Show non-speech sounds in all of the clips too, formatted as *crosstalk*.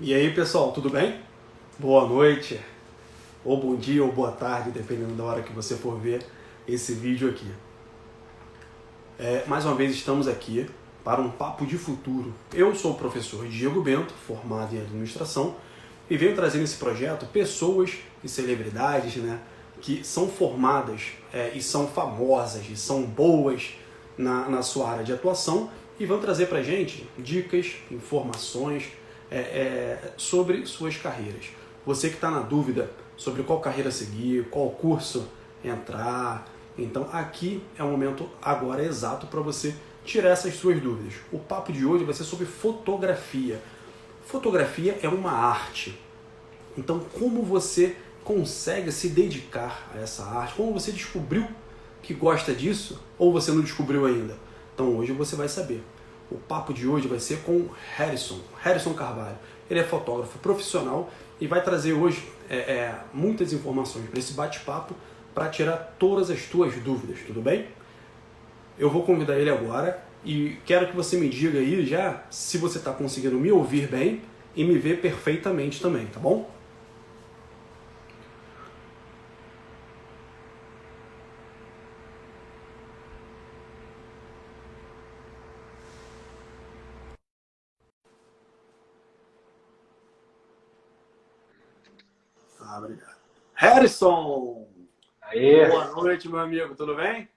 E aí, pessoal, tudo bem? Boa noite, ou bom dia, ou boa tarde, dependendo da hora que você for ver esse vídeo aqui. É, mais uma vez estamos aqui para um papo de futuro. Eu sou o professor Diego Bento, formado em administração, e venho trazer nesse projeto pessoas e celebridades né, que são formadas é, e são famosas e são boas na, na sua área de atuação e vão trazer para gente dicas, informações, é, é, sobre suas carreiras. Você que está na dúvida sobre qual carreira seguir, qual curso entrar, então aqui é o momento agora exato para você tirar essas suas dúvidas. O papo de hoje vai ser sobre fotografia. Fotografia é uma arte. Então como você consegue se dedicar a essa arte? Como você descobriu que gosta disso ou você não descobriu ainda? Então hoje você vai saber. O papo de hoje vai ser com Harrison, Harrison Carvalho. Ele é fotógrafo profissional e vai trazer hoje é, é, muitas informações para esse bate-papo para tirar todas as tuas dúvidas, tudo bem? Eu vou convidar ele agora e quero que você me diga aí já se você está conseguindo me ouvir bem e me ver perfeitamente também, tá bom? Ah, obrigado. Harrison! Aê. Boa noite, meu amigo, tudo bem?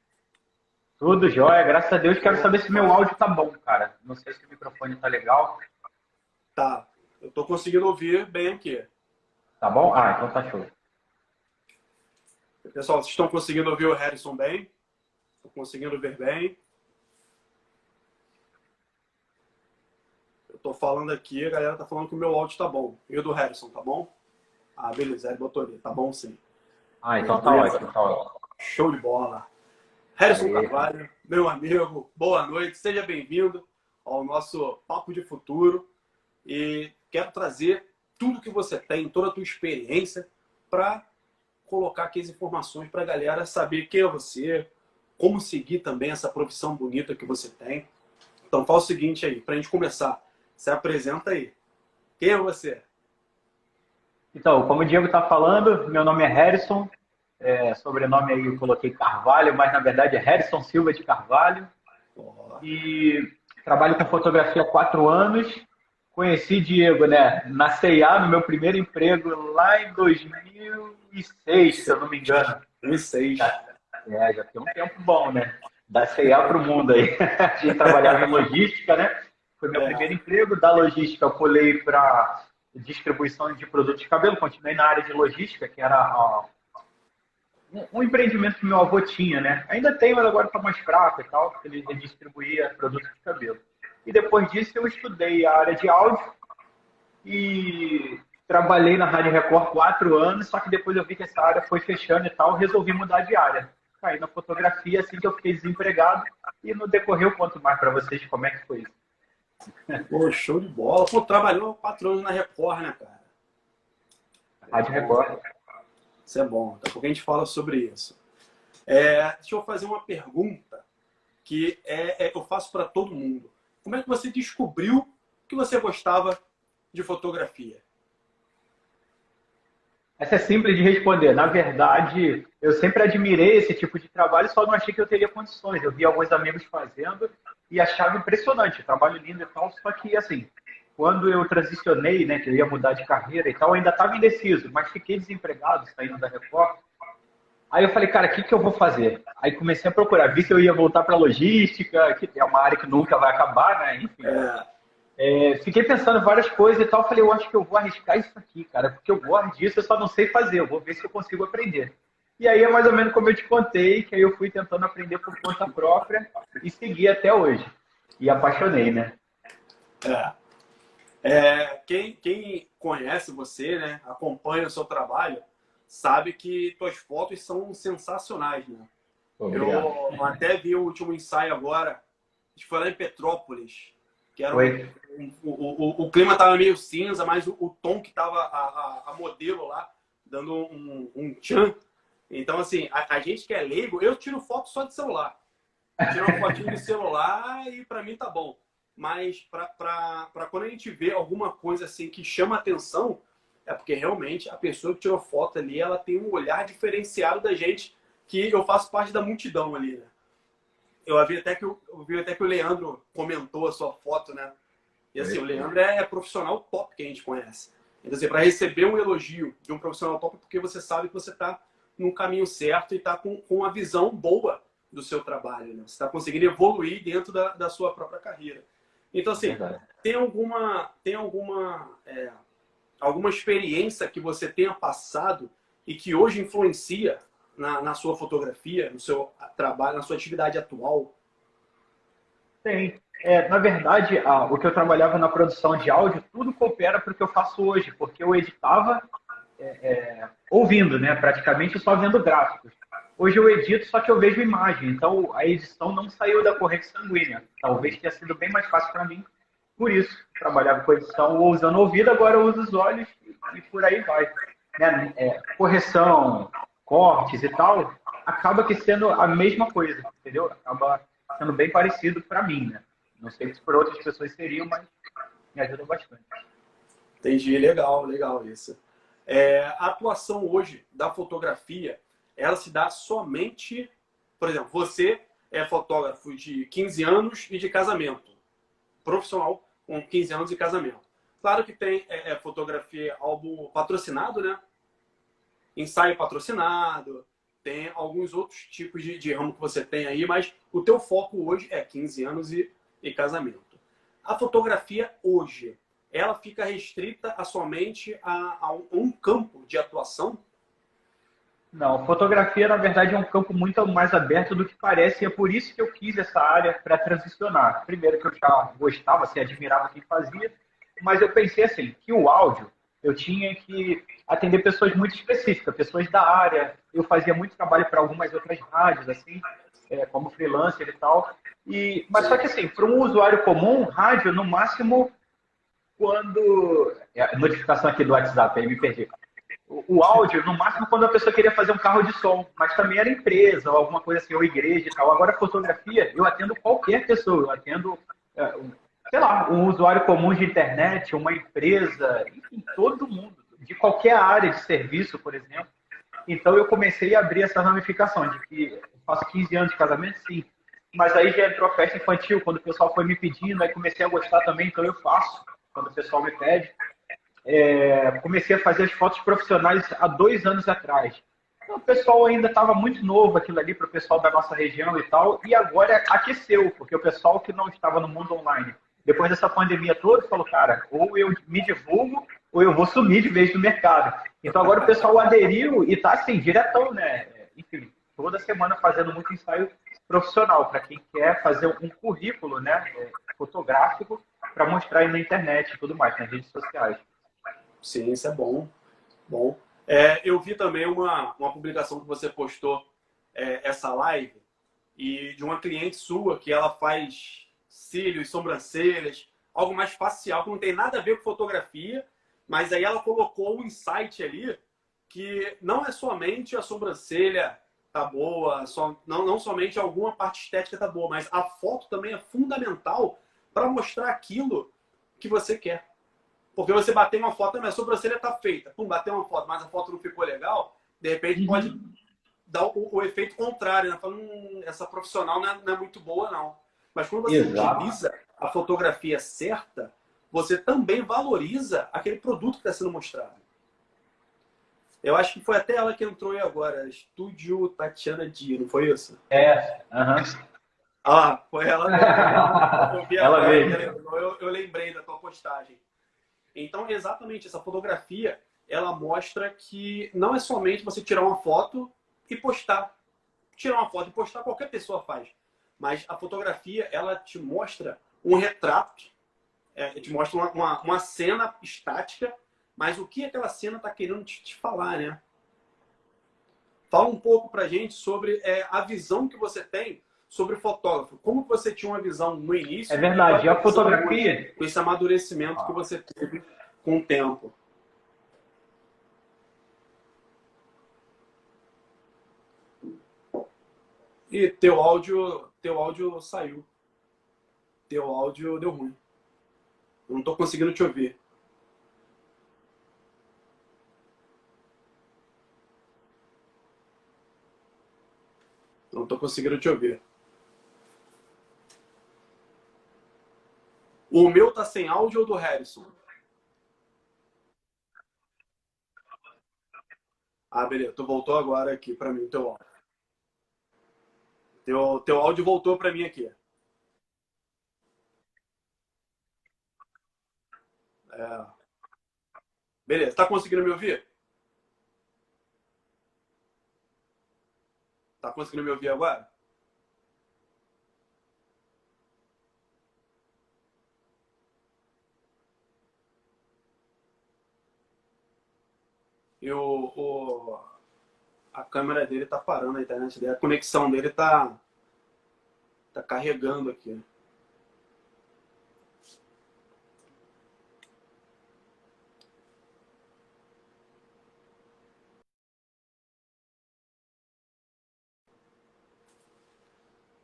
Tudo jóia, graças a Deus. Quero saber se meu áudio tá bom, cara. Não sei se o microfone tá legal. Tá, eu tô conseguindo ouvir bem aqui. Tá bom? Ah, então tá show. Pessoal, vocês estão conseguindo ouvir o Harrison bem? Estão conseguindo ver bem? Eu tô falando aqui, a galera tá falando que o meu áudio tá bom. E o do Harrison, tá bom? Ah, beleza, ele botou ali, tá bom sim. Ah, então tá ótimo, tá ótimo. Show de bola. Harrison Aê. Carvalho, meu amigo, boa noite, seja bem-vindo ao nosso Papo de Futuro. E quero trazer tudo que você tem, toda a tua experiência, para colocar aqui as informações para a galera saber quem é você, como seguir também essa profissão bonita que você tem. Então, fala o seguinte aí, para a gente começar, se apresenta aí. Quem é você? Então, como o Diego tá falando, meu nome é Harrison. É, sobrenome aí eu coloquei Carvalho, mas na verdade é Harrison Silva de Carvalho. E trabalho com fotografia há quatro anos. Conheci Diego, né, na CIA, no meu primeiro emprego lá em 2006, se eu não me engano. 2006. É, já tem um tempo bom, né? Da CIA para o mundo aí. *laughs* A gente trabalhava em logística, né? Foi meu É. primeiro emprego. Da logística, eu pulei para distribuição de produtos de cabelo. Continuei na área de logística, que era ó, um- empreendimento que meu avô tinha, né? Ainda tem, mas agora está mais fraco e tal, porque ele ele distribuía produtos de cabelo. E depois disso, eu estudei a área de áudio e trabalhei na Rádio Record quatro anos, só que depois eu vi que essa área foi fechando e tal, resolvi mudar de área. Caí na fotografia assim que eu fiquei desempregado e no decorrer eu conto mais para vocês como é que foi isso. Pô, show de bola. Pô, trabalhou quatro anos na Record, né, cara? Rádio Record. Isso é bom. Daqui a pouco a gente fala sobre isso. É, deixa eu fazer uma pergunta que é, é- eu faço para todo mundo. Como é que você descobriu que você gostava de fotografia? Essa é simples de responder. Na verdade, eu sempre admirei esse tipo de trabalho, só não achei que eu teria condições. Eu vi alguns amigos fazendo e achava impressionante, trabalho lindo e tal, só que assim, quando eu transicionei, né, que eu ia mudar de carreira e tal, ainda estava indeciso, mas fiquei desempregado saindo da Record. Aí eu falei, cara, o que, que eu vou fazer? Aí comecei a procurar, vi que eu ia voltar para logística, que é uma área que nunca vai acabar, né? Enfim. É, É, fiquei pensando em várias coisas e tal. Falei, eu acho que eu vou arriscar isso aqui, cara, porque eu gosto disso, eu só não sei fazer. Eu vou ver se eu consigo aprender. E aí é mais ou menos como eu te contei, que aí eu fui tentando aprender por conta própria e segui até hoje. E apaixonei, né? é. É, quem, quem conhece você, né, acompanha o seu trabalho, sabe que suas fotos são sensacionais, né? Eu até vi o último ensaio agora, acho que foi lá em Petrópolis, que era Foi. um- o, o, o clima tava meio cinza, mas o, o tom que tava a, a, a modelo lá, dando um, um tchan. Então, assim, a, a gente que é leigo, eu tiro foto só de celular. Tiro uma fotinho de celular e pra mim tá bom. mas para quando a gente vê alguma coisa assim que chama atenção, é porque realmente a pessoa que tirou foto ali, ela tem um olhar diferenciado da gente, que eu faço parte da multidão ali, né? Eu vi até que, eu vi até que o Leandro comentou a sua foto, né? E assim, o Leandro é profissional top que a gente conhece. Então, assim, para receber um elogio de um profissional top, é porque você sabe que você está no caminho certo e está com, com uma visão boa do seu trabalho. Né? Você está conseguindo evoluir dentro da, da sua própria carreira. Então, assim, Verdade. tem alguma, tem alguma, é, alguma experiência que você tenha passado e que hoje influencia na, na sua fotografia, no seu trabalho, na sua atividade atual? Tem. É, na verdade, o que eu trabalhava na produção de áudio, tudo coopera para o que eu faço hoje, porque eu editava é, é, ouvindo, né? praticamente só vendo gráficos. Hoje eu edito, só que eu vejo imagem, então a edição não saiu da corrente sanguínea. Talvez tenha sido bem mais fácil para mim, por isso. Trabalhava com edição usando o ouvido, agora eu uso os olhos e por aí vai. Né? É, correção, cortes e tal, acaba que sendo a mesma coisa, entendeu? Acaba sendo bem parecido para mim, né? Não sei se por outras pessoas seriam, mas me ajuda bastante. Entendi, legal, legal isso. É, a atuação hoje da fotografia, ela se dá somente, por exemplo, você é fotógrafo de 15 anos e de casamento, profissional com 15 anos de casamento. Claro que tem é, é, fotografia álbum patrocinado, né? Ensaio patrocinado, tem alguns outros tipos de, de ramo que você tem aí, mas o teu foco hoje é 15 anos e, e casamento. A fotografia hoje, ela fica restrita a somente a, a um campo de atuação? Não, fotografia, na verdade, é um campo muito mais aberto do que parece, e é por isso que eu quis essa área para transicionar. Primeiro, que eu já gostava, assim, admirava quem fazia, mas eu pensei assim, que o áudio, eu tinha que atender pessoas muito específicas, pessoas da área. Eu fazia muito trabalho para algumas outras rádios, assim, é, como freelancer e tal. E, mas só que assim, para um usuário comum, rádio, no máximo, quando. É, notificação aqui do WhatsApp, aí me perdi. O, o, áudio, no máximo, quando a pessoa queria fazer um carro de som, mas também era empresa ou alguma coisa assim, ou igreja e tal. Agora, fotografia, eu atendo qualquer pessoa, eu atendo. É, sei lá, um usuário comum de internet, uma empresa, enfim, todo mundo, de qualquer área de serviço, por exemplo. Então eu comecei a abrir essa ramificação de que faço 15 anos de casamento, sim. Mas aí já entrou a festa infantil, quando o pessoal foi me pedindo, aí comecei a gostar também, então eu faço, quando o pessoal me pede. É, comecei a fazer as fotos profissionais há dois anos atrás. Então, o pessoal ainda estava muito novo aquilo ali para o pessoal da nossa região e tal, e agora aqueceu, porque o pessoal que não estava no mundo online depois dessa pandemia toda, falou, cara, ou eu me divulgo, ou eu vou sumir de vez do mercado. Então agora o pessoal aderiu e tá assim, diretão, né? Enfim, toda semana fazendo muito ensaio profissional, para quem quer fazer um currículo né, é, fotográfico para mostrar aí na internet e tudo mais, nas redes sociais. Sim, isso é bom. Bom. É, eu vi também uma, uma publicação que você postou é, essa live e de uma cliente sua que ela faz cílios, sobrancelhas, algo mais facial, que não tem nada a ver com fotografia, mas aí ela colocou um insight ali que não é somente a sobrancelha tá boa, só, não, não somente alguma parte estética tá boa, mas a foto também é fundamental para mostrar aquilo que você quer. Porque você bater uma foto, minha sobrancelha tá feita, pum, bater uma foto, mas a foto não ficou legal, de repente uhum. pode dar o, o, efeito contrário, né? Falando, hum, essa profissional não é, não é muito boa, não. Mas quando você Exato. utiliza a fotografia certa, você também valoriza aquele produto que está sendo mostrado. Eu acho que foi até ela que entrou aí agora, Estúdio Tatiana Di, não foi isso? É, aham. Ah, foi ela. *laughs* Eu ela veio. Eu, eu lembrei da tua postagem. Então, exatamente, essa fotografia, ela mostra que não é somente você tirar uma foto e postar. Tirar uma foto e postar, qualquer pessoa faz mas a fotografia ela te mostra um retrato, é, te mostra uma, uma, uma, cena estática, mas o que aquela cena está querendo te, te, falar, né? Fala um pouco para gente sobre é, a visão que você tem sobre fotógrafo. Como você tinha uma visão no início? É verdade. a fotografia? Com esse amadurecimento ah. que você teve com o tempo. E teu áudio teu áudio saiu. Teu áudio deu ruim. Eu não estou conseguindo te ouvir. Não estou conseguindo te ouvir. O meu tá sem áudio ou do Harrison? Ah, beleza. Tu voltou agora aqui para mim, teu áudio. Teu, teu áudio voltou para mim aqui. É. Beleza. Tá conseguindo me ouvir? Tá conseguindo me ouvir agora? E o, o, a câmera dele tá parando, a internet dele, a conexão dele tá, tá carregando aqui.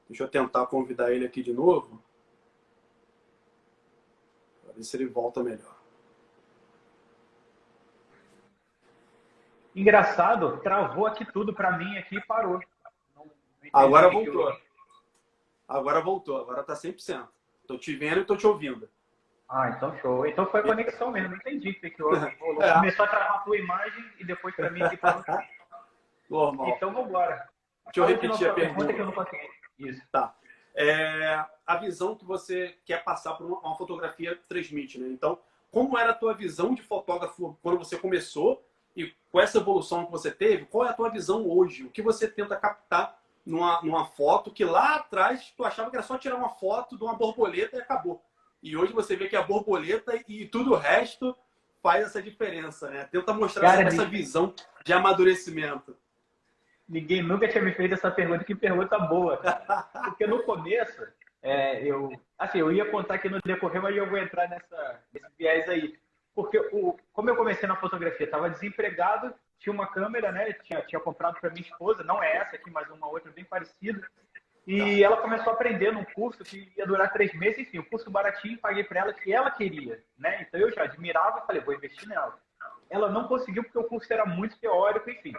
Deixa eu tentar convidar ele aqui de novo. Para ver se ele volta melhor. Engraçado, travou aqui tudo para mim aqui e parou. Agora voltou. Eu... Agora voltou, agora tá 100%. Tô te vendo e tô te ouvindo. Ah, então show. Então foi a conexão mesmo, não entendi o que houve. *laughs* É. Começou a travar a tua imagem e depois para mim aqui parou. *laughs* Normal. Então vambora. Deixa eu repetir a pergunta. Que eu não consegui. Isso. Tá. É, a visão que você quer passar por uma, uma fotografia transmite, né? Então, como era a tua visão de fotógrafo quando você começou e com essa evolução que você teve, qual é a tua visão hoje? O que você tenta captar numa, numa foto que lá atrás tu achava que era só tirar uma foto de uma borboleta e acabou. E hoje você vê que a borboleta e tudo o resto faz essa diferença, né? Tenta mostrar Cara, essa, essa visão de amadurecimento. Ninguém nunca tinha me feito essa pergunta, que pergunta boa. *laughs* Porque no começo, é, eu, assim, eu ia contar aqui no decorrer, mas eu vou entrar nessa, nesse viés aí. Porque o, como eu comecei na fotografia, estava desempregado, tinha uma câmera, né? Tinha, tinha comprado para minha esposa, não é essa aqui, mas uma outra bem parecida. E tá. ela começou a aprender num curso que ia durar três meses, enfim, um curso baratinho, paguei para ela que ela queria, né? Então eu já admirava e falei, vou investir nela. Ela não conseguiu porque o curso era muito teórico, enfim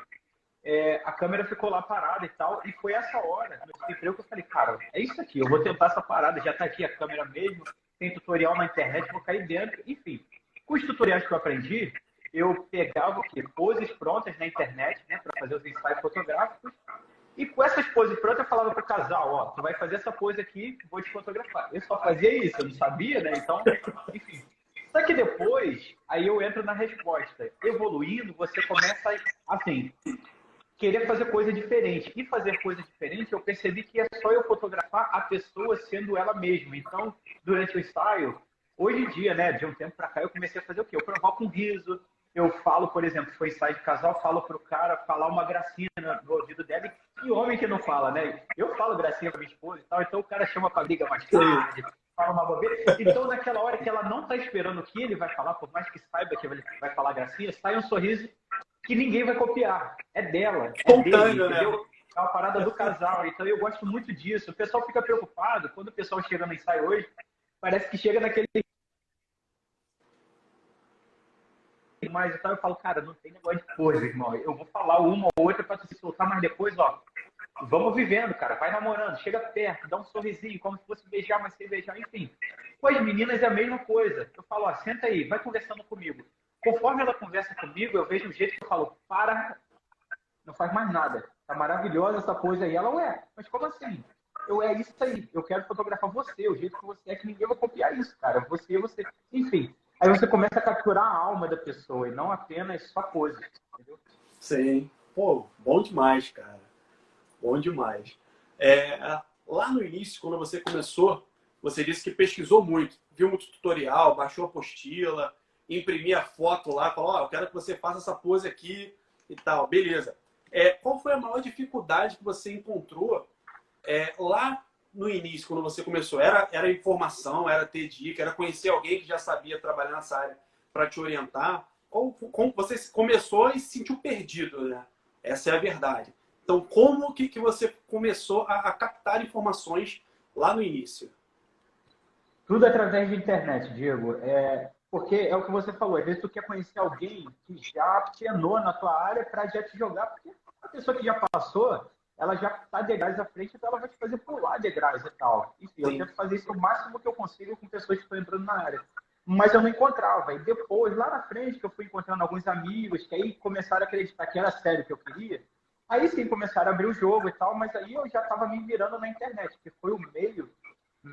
é, a câmera ficou lá parada e tal. E foi essa hora, no desemprego, que eu falei, cara, é isso aqui, eu vou tentar essa parada, já tá aqui a câmera mesmo, tem tutorial na internet, vou cair dentro. Enfim, com os tutoriais que eu aprendi, eu pegava o quê? Poses prontas na internet, né, para fazer os ensaios fotográficos. E com essas poses prontas, eu falava pro casal, ó, tu vai fazer essa pose aqui, vou te fotografar. Eu só fazia isso, eu não sabia, né? Então, enfim. Só que depois, aí eu entro na resposta. Evoluindo, você começa, a, assim, querer fazer coisa diferente. E fazer coisa diferente, eu percebi que é só eu fotografar a pessoa sendo ela mesma. Então, durante o ensaio, hoje em dia, né, de um tempo para cá, eu comecei a fazer o quê? Eu provoco um riso, eu falo, por exemplo, foi ensaio de casal, falo pro cara falar uma gracinha no ouvido dela, e homem que não fala, né? Eu falo gracinha com minha esposa e tal, então o cara chama pra briga mais tarde, fala uma bobeira. Então, naquela hora que ela não tá esperando o que ele vai falar, por mais que saiba que ele vai falar gracinha, sai um sorriso que ninguém vai copiar. É dela. É dele, né? É uma parada do casal. Então eu gosto muito disso. O pessoal fica preocupado quando o pessoal chega no ensaio hoje, parece que chega naquele. Mas eu falo, cara, não tem negócio de coisa, irmão. Eu vou falar uma ou outra para se soltar, mas depois, ó, vamos vivendo, cara. Vai namorando, chega perto, dá um sorrisinho, como se fosse beijar, mas sem beijar, enfim. Com as meninas é a mesma coisa. Eu falo, ó, senta aí, vai conversando comigo. Conforme ela conversa comigo, eu vejo o jeito que eu falo, para, não faz mais nada. Tá maravilhosa essa coisa aí. Ela, ué, mas como assim? Eu, é isso aí. Eu quero fotografar você, o jeito que você é, que ninguém vai copiar isso, cara. Você, você. Enfim. Aí você começa a capturar a alma da pessoa e não apenas só coisa. Entendeu? Sim. Pô, bom demais, cara. Bom demais. É, lá no início, quando você começou, você disse que pesquisou muito, viu muito tutorial, baixou apostila, imprimir a foto lá, falar, ó, oh, eu quero que você faça essa pose aqui e tal. Beleza. É, qual foi a maior dificuldade que você encontrou é, lá no início, quando você começou? Era, era informação, era ter dica, era conhecer alguém que já sabia trabalhar nessa área para te orientar? Ou como você começou e se sentiu perdido, né? Essa é a verdade. Então, como que, que você começou a, a captar informações lá no início? Tudo através de internet, Diego. É, porque é o que você falou, às vezes tu quer conhecer alguém que já penou na tua área para já te jogar, porque a pessoa que já passou, ela já está degraus à frente, então ela vai te fazer pular degraus e tal. Enfim, Sim. eu tento fazer isso o máximo que eu consigo com pessoas que estão entrando na área. Mas eu não encontrava. E depois, lá na frente, que eu fui encontrando alguns amigos que aí começaram a acreditar que era sério que eu queria, aí sim começaram a abrir o jogo e tal, mas aí eu já estava me virando na internet, que foi o meio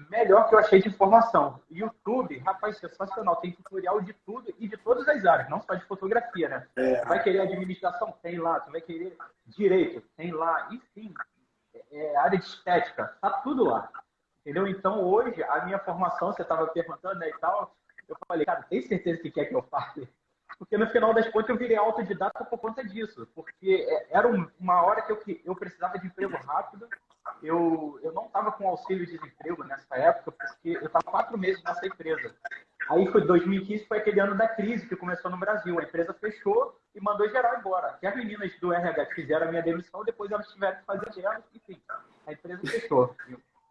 melhor que eu achei de informação. YouTube, rapaz, sensacional. Tem tutorial de tudo e de todas as áreas, não só de fotografia, né? É. Vai querer administração? Tem lá. Tu vai querer direito? Tem lá. Enfim, é, é, área de estética, tá tudo lá. Entendeu? Então, hoje, a minha formação, você estava perguntando né, e tal, eu falei, cara, tem certeza que quer que eu faça? *laughs* Porque no final das contas eu virei autodidata por conta disso. Porque é, era uma hora que eu, eu precisava de emprego rápido eu, eu não estava com auxílio de desemprego nessa época, porque eu estava quatro meses nessa empresa. Aí foi 2015, foi aquele ano da crise que começou no Brasil. A empresa fechou e mandou geral embora. Que as meninas do RH fizeram a minha demissão, depois elas tiveram que fazer delas, enfim, a empresa fechou.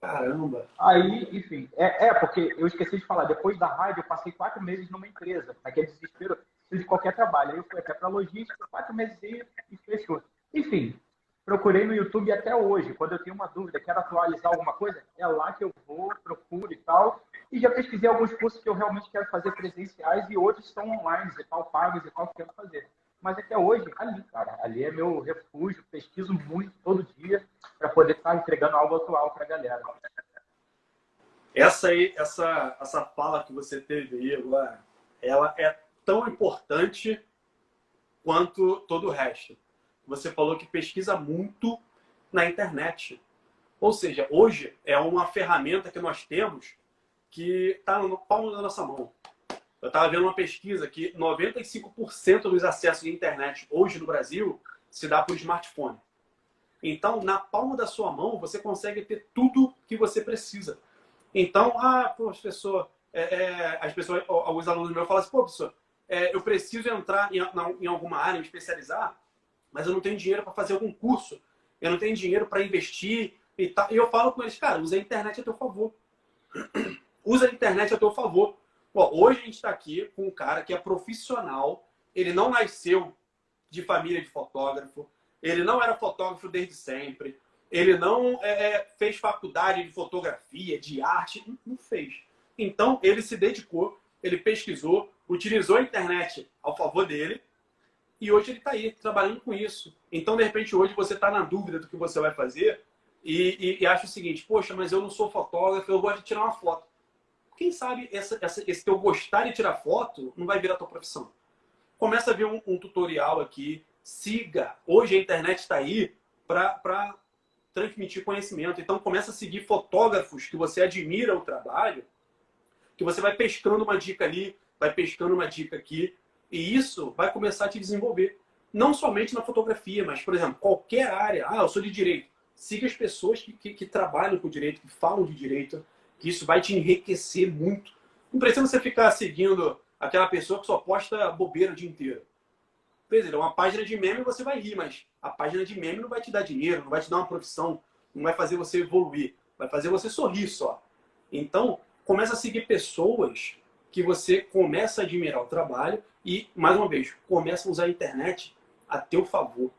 Caramba! Aí, enfim, é, é, porque eu esqueci de falar, depois da rádio eu passei quatro meses numa empresa, naquele desespero, de qualquer trabalho. Aí eu fui até para logística, quatro meses e fechou. Enfim, procurei no YouTube até hoje. Quando eu tenho uma dúvida, quero atualizar alguma coisa, é lá que eu vou, procuro e tal. E já pesquisei alguns cursos que eu realmente quero fazer presenciais e outros são online e tal, pagos e tal, que quero fazer. Mas até hoje, ali, cara, ali é meu refúgio, pesquiso muito todo dia para poder estar entregando algo atual para a galera. Essa aí, essa, essa fala que você teve aí agora, ela é tão importante quanto todo o resto você falou que pesquisa muito na internet. Ou seja, hoje é uma ferramenta que nós temos que está no palmo da nossa mão. Eu estava vendo uma pesquisa que 95% dos acessos de internet hoje no Brasil se dá por smartphone. Então, na palma da sua mão, você consegue ter tudo que você precisa. Então, ah, professor, é, é, as pessoas, alguns alunos meus falam assim, pô, professor, é, eu preciso entrar em, em alguma área, me especializar, mas eu não tenho dinheiro para fazer algum curso, eu não tenho dinheiro para investir e tal. E eu falo com eles, cara, usa a internet a teu favor. *clears throat* usa a internet a teu favor. Bom, hoje a gente está aqui com um cara que é profissional, ele não nasceu de família de fotógrafo, ele não era fotógrafo desde sempre, ele não é, é fez faculdade de fotografia, de arte, não, fez. Então ele se dedicou, ele pesquisou, utilizou a internet ao favor dele e hoje ele está aí trabalhando com isso. Então, de repente, hoje você está na dúvida do que você vai fazer e, e, e, acha o seguinte: poxa, mas eu não sou fotógrafo, eu gosto de tirar uma foto. Quem sabe essa, essa, esse teu gostar de tirar foto não vai virar tua profissão? Começa a ver um, um tutorial aqui, siga. Hoje a internet está aí para transmitir conhecimento. Então, começa a seguir fotógrafos que você admira o trabalho, que você vai pescando uma dica ali, vai pescando uma dica aqui, e isso vai começar a te desenvolver. Não somente na fotografia, mas, por exemplo, qualquer área. Ah, eu sou de direito. Siga as pessoas que, que, que trabalham com direito, que falam de direito, que isso vai te enriquecer muito. Não precisa você ficar seguindo aquela pessoa que só posta bobeira o dia inteiro. Dizer, uma página de meme você vai rir, mas a página de meme não vai te dar dinheiro, não vai te dar uma profissão, não vai fazer você evoluir, vai fazer você sorrir só. Então, começa a seguir pessoas que você começa a admirar o trabalho e, mais uma vez, começa a usar a internet a teu favor.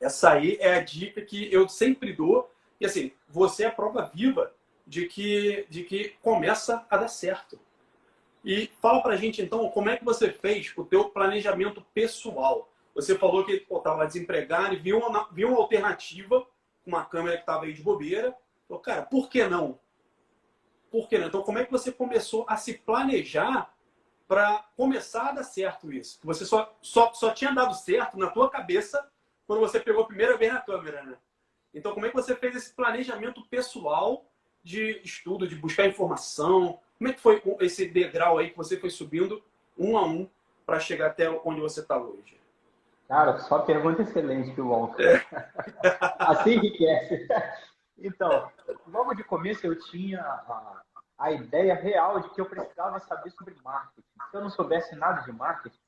Essa aí é a dica que eu sempre dou. E assim, você é a prova viva de que, de que começa a dar certo. E fala pra gente então, como é que você fez o teu planejamento pessoal? Você falou que estava desempregado e viu uma, viu uma alternativa, uma câmera que estava aí de bobeira. Falou, cara, por que não? Por que não? Então, como é que você começou a se planejar para começar a dar certo isso. Você só, só, só tinha dado certo na tua cabeça quando você pegou a primeira vez na câmera, né? Então, como é que você fez esse planejamento pessoal de estudo, de buscar informação? Como é que foi esse degrau aí que você foi subindo um a um para chegar até onde você está hoje? Cara, só pergunta excelente que Walter. É. *laughs* assim enriquece. *laughs* Então, logo de começo eu tinha a, ideia real de que eu precisava saber sobre marketing. Se eu não soubesse nada de marketing,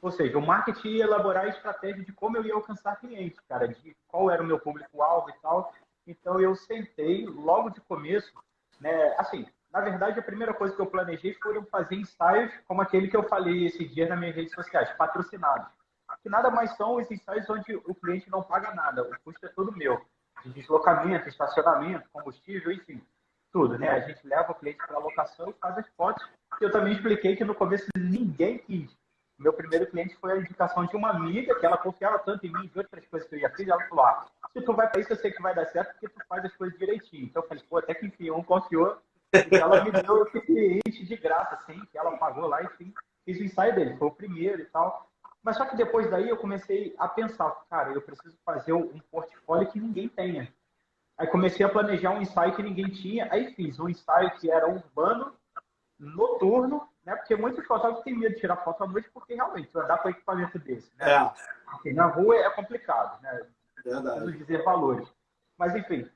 ou seja, o marketing ia elaborar a estratégia de como eu ia alcançar clientes, cara, de qual era o meu público-alvo e tal. Então eu sentei logo de começo, né, assim, na verdade, a primeira coisa que eu planejei foram fazer ensaios como aquele que eu falei esse dia nas minhas redes sociais, patrocinados. Que nada mais são os ensaios onde o cliente não paga nada, o custo é todo meu. De deslocamento, estacionamento, combustível, enfim, tudo, né? A gente leva o cliente para a locação e faz as fotos. Eu também expliquei que no começo ninguém quis. Meu primeiro cliente foi a indicação de uma amiga, que ela confiava tanto em mim e outras coisas que eu ia fazer. Ela falou: ah, se tu vai para isso, eu sei que vai dar certo, porque tu faz as coisas direitinho. Então eu falei: pô, até que enfim, um confiou e ela me deu esse cliente de graça, assim, que ela pagou lá, enfim, fiz o ensaio dele, foi o primeiro e tal. Mas só que depois daí eu comecei a pensar, cara, eu preciso fazer um portfólio que ninguém tenha. Aí comecei a planejar um ensaio que ninguém tinha, aí fiz um ensaio que era urbano, noturno, né? Porque muitos fotógrafos têm medo de tirar foto à noite porque realmente andar com equipamento desse, né? É. Porque na rua é complicado, né? Verdade. Preciso dizer valores. Mas enfim,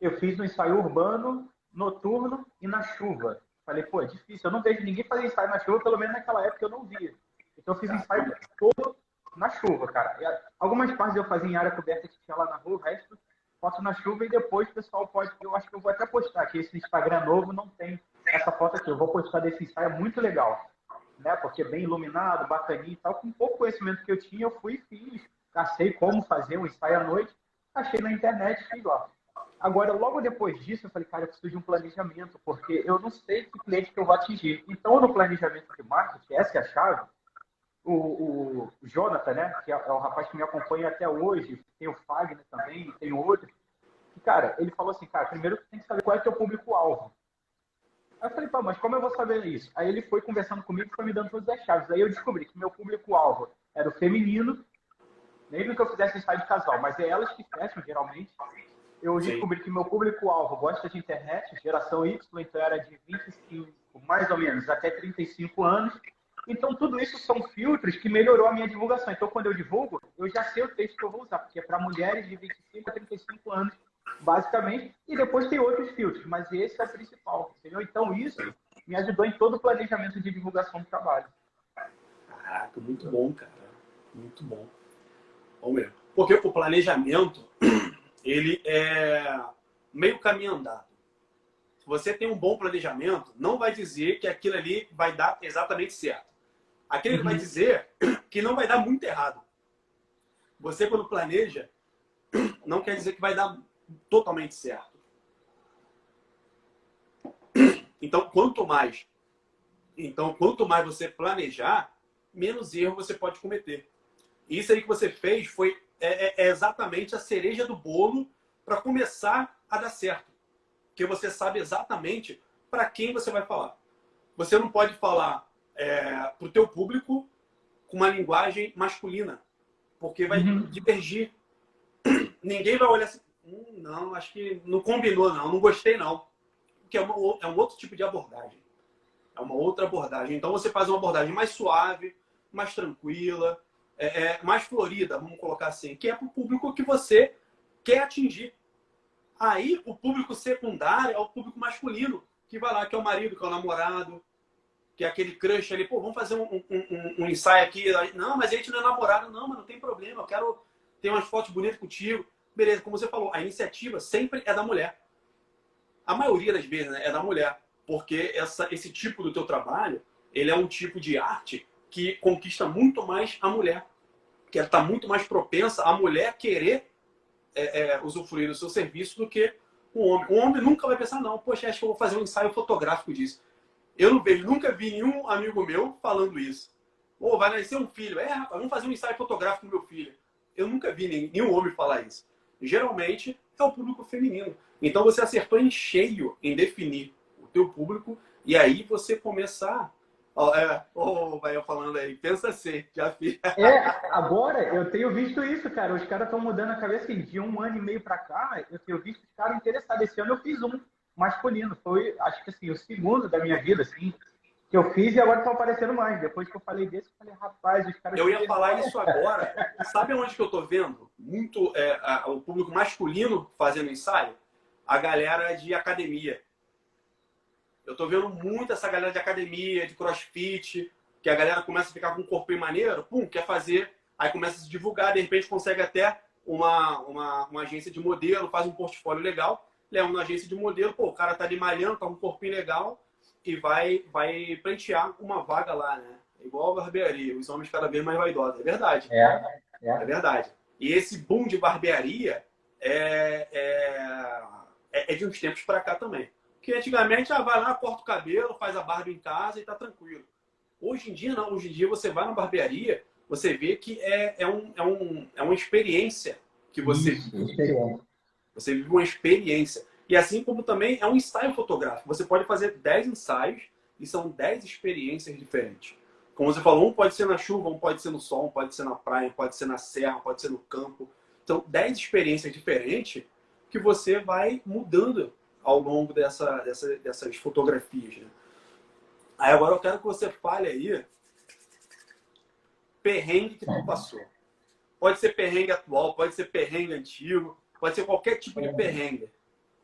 eu fiz um ensaio urbano, noturno e na chuva. Falei, pô, é difícil. Eu não vejo ninguém fazer ensaio na chuva, pelo menos naquela época eu não via. Então eu fiz ensaio todo na chuva, cara. algumas partes eu fazia em área coberta que tinha lá na rua, o resto foto na chuva e depois o pessoal pode. Eu acho que eu vou até postar aqui. Esse Instagram novo não tem essa foto aqui. Eu vou postar desse ensaio, é muito legal. Né? Porque é bem iluminado, bacaninho e tal. Com pouco conhecimento que eu tinha, eu fui e fiz. Cacei como fazer um ensaio à noite. Achei na internet e fiz lá. Agora, logo depois disso, eu falei, cara, eu preciso de um planejamento, porque eu não sei que cliente que eu vou atingir. Então, no planejamento de marketing, essa é a chave. O, o, Jonathan, né, que é, é, o rapaz que me acompanha até hoje, tem o Fagner também, tem outro. E, cara, ele falou assim, cara, primeiro tu tem que saber qual é o teu público-alvo. Aí eu falei, pá, mas como eu vou saber isso? Aí ele foi conversando comigo e foi me dando todas as chaves. Aí eu descobri que meu público-alvo era o feminino, mesmo que eu fizesse ensaio de casal, mas é elas que fecham, geralmente eu Sim. descobri que meu público-alvo gosta de internet, geração Y, então era de 25, mais ou menos, até 35 anos. Então, tudo isso são filtros que melhorou a minha divulgação. Então, quando eu divulgo, eu já sei o texto que eu vou usar, porque é para mulheres de 25 a 35 anos, basicamente. E depois tem outros filtros, mas esse é o principal, entendeu? Então, isso me ajudou em todo o planejamento de divulgação do trabalho. Caraca, muito bom, cara. Muito bom. Bom mesmo. Porque o planejamento *clears throat* ele é meio caminho andado. Se você tem um bom planejamento, não vai dizer que aquilo ali vai dar exatamente certo. Aquilo uhum. vai dizer que não vai dar muito errado. Você, quando planeja, não quer dizer que vai dar totalmente certo. Então, quanto mais, então, quanto mais você planejar, menos erro você pode cometer. Isso aí que você fez foi é, é, é exatamente a cereja do bolo para começar a dar certo. Porque você sabe exatamente para quem você vai falar. Você não pode falar é, para o teu público com uma linguagem masculina, porque vai uhum. divergir. Ninguém vai olhar assim, hum, não, acho que não combinou, não, não gostei, não. Porque é, uma, é um outro tipo de abordagem. É uma outra abordagem. Então você faz uma abordagem mais suave, mais tranquila, é, é, mais florida, vamos colocar assim, que é para o público que você quer atingir. Aí o público secundário é o público masculino, que vai lá, que é o marido, que é o namorado, que é aquele crush ali, pô, vamos fazer um, um, um, um ensaio aqui. Não, mas a gente não é namorado, não, mas não tem problema, eu quero ter umas fotos bonitas contigo. Beleza, como você falou, a iniciativa sempre é da mulher. A maioria das vezes né, é da mulher, porque essa, esse tipo do teu trabalho, ele é um tipo de arte que conquista muito mais a mulher. Que ela está muito mais propensa a mulher querer é, é, usufruir do seu serviço do que o homem. O homem nunca vai pensar, não, poxa, acho que eu vou fazer um ensaio fotográfico disso. Eu não vejo, nunca vi nenhum amigo meu falando isso. Ou vai nascer um filho, é, rapaz, vamos fazer um ensaio fotográfico com meu filho. Eu nunca vi nenhum homem falar isso. Geralmente é o público feminino. Então você acertou em cheio em definir o teu público e aí você começar Oh, é, oh, vai eu falando aí, pensa ser, já fiz. É, agora eu tenho visto isso, cara. Os caras estão mudando a cabeça assim, de um ano e meio para cá. Eu tenho visto os caras interessados. Esse ano eu fiz um masculino. Foi, acho que assim, o segundo da minha vida, assim, que eu fiz e agora estão aparecendo mais. Depois que eu falei desse, eu falei, rapaz, os caras. Eu ia falar isso agora. Sabe onde que eu tô vendo? Muito é, a, o público masculino fazendo ensaio? A galera de academia eu tô vendo muito essa galera de academia, de crossfit, que a galera começa a ficar com um corpinho maneiro, pum, quer fazer, aí começa a se divulgar, de repente consegue até uma, uma, uma agência de modelo, faz um portfólio legal, leva na agência de modelo, pô, o cara tá ali malhando, tá com um corpinho legal e vai, vai prentear uma vaga lá, né? Igual a barbearia, os homens cada vez mais vaidosos. É verdade. É, é. é verdade. E esse boom de barbearia é, é, é, é de uns tempos para cá também. Porque antigamente, ah, vai lá, corta o cabelo, faz a barba em casa e tá tranquilo. Hoje em dia, não. Hoje em dia, você vai na barbearia, você vê que é, é, um, é, um, é uma experiência que você Isso, vive. Você vive uma experiência. E assim como também é um ensaio fotográfico. Você pode fazer 10 ensaios e são 10 experiências diferentes. Como você falou, um pode ser na chuva, um pode ser no sol, um pode ser na praia, pode ser na serra, pode ser no campo. Então, 10 experiências diferentes que você vai mudando ao longo dessa, dessa, dessas fotografias. Né? Aí agora eu quero que você fale aí perrengue que tu passou. Pode ser perrengue atual, pode ser perrengue antigo, pode ser qualquer tipo de perrengue.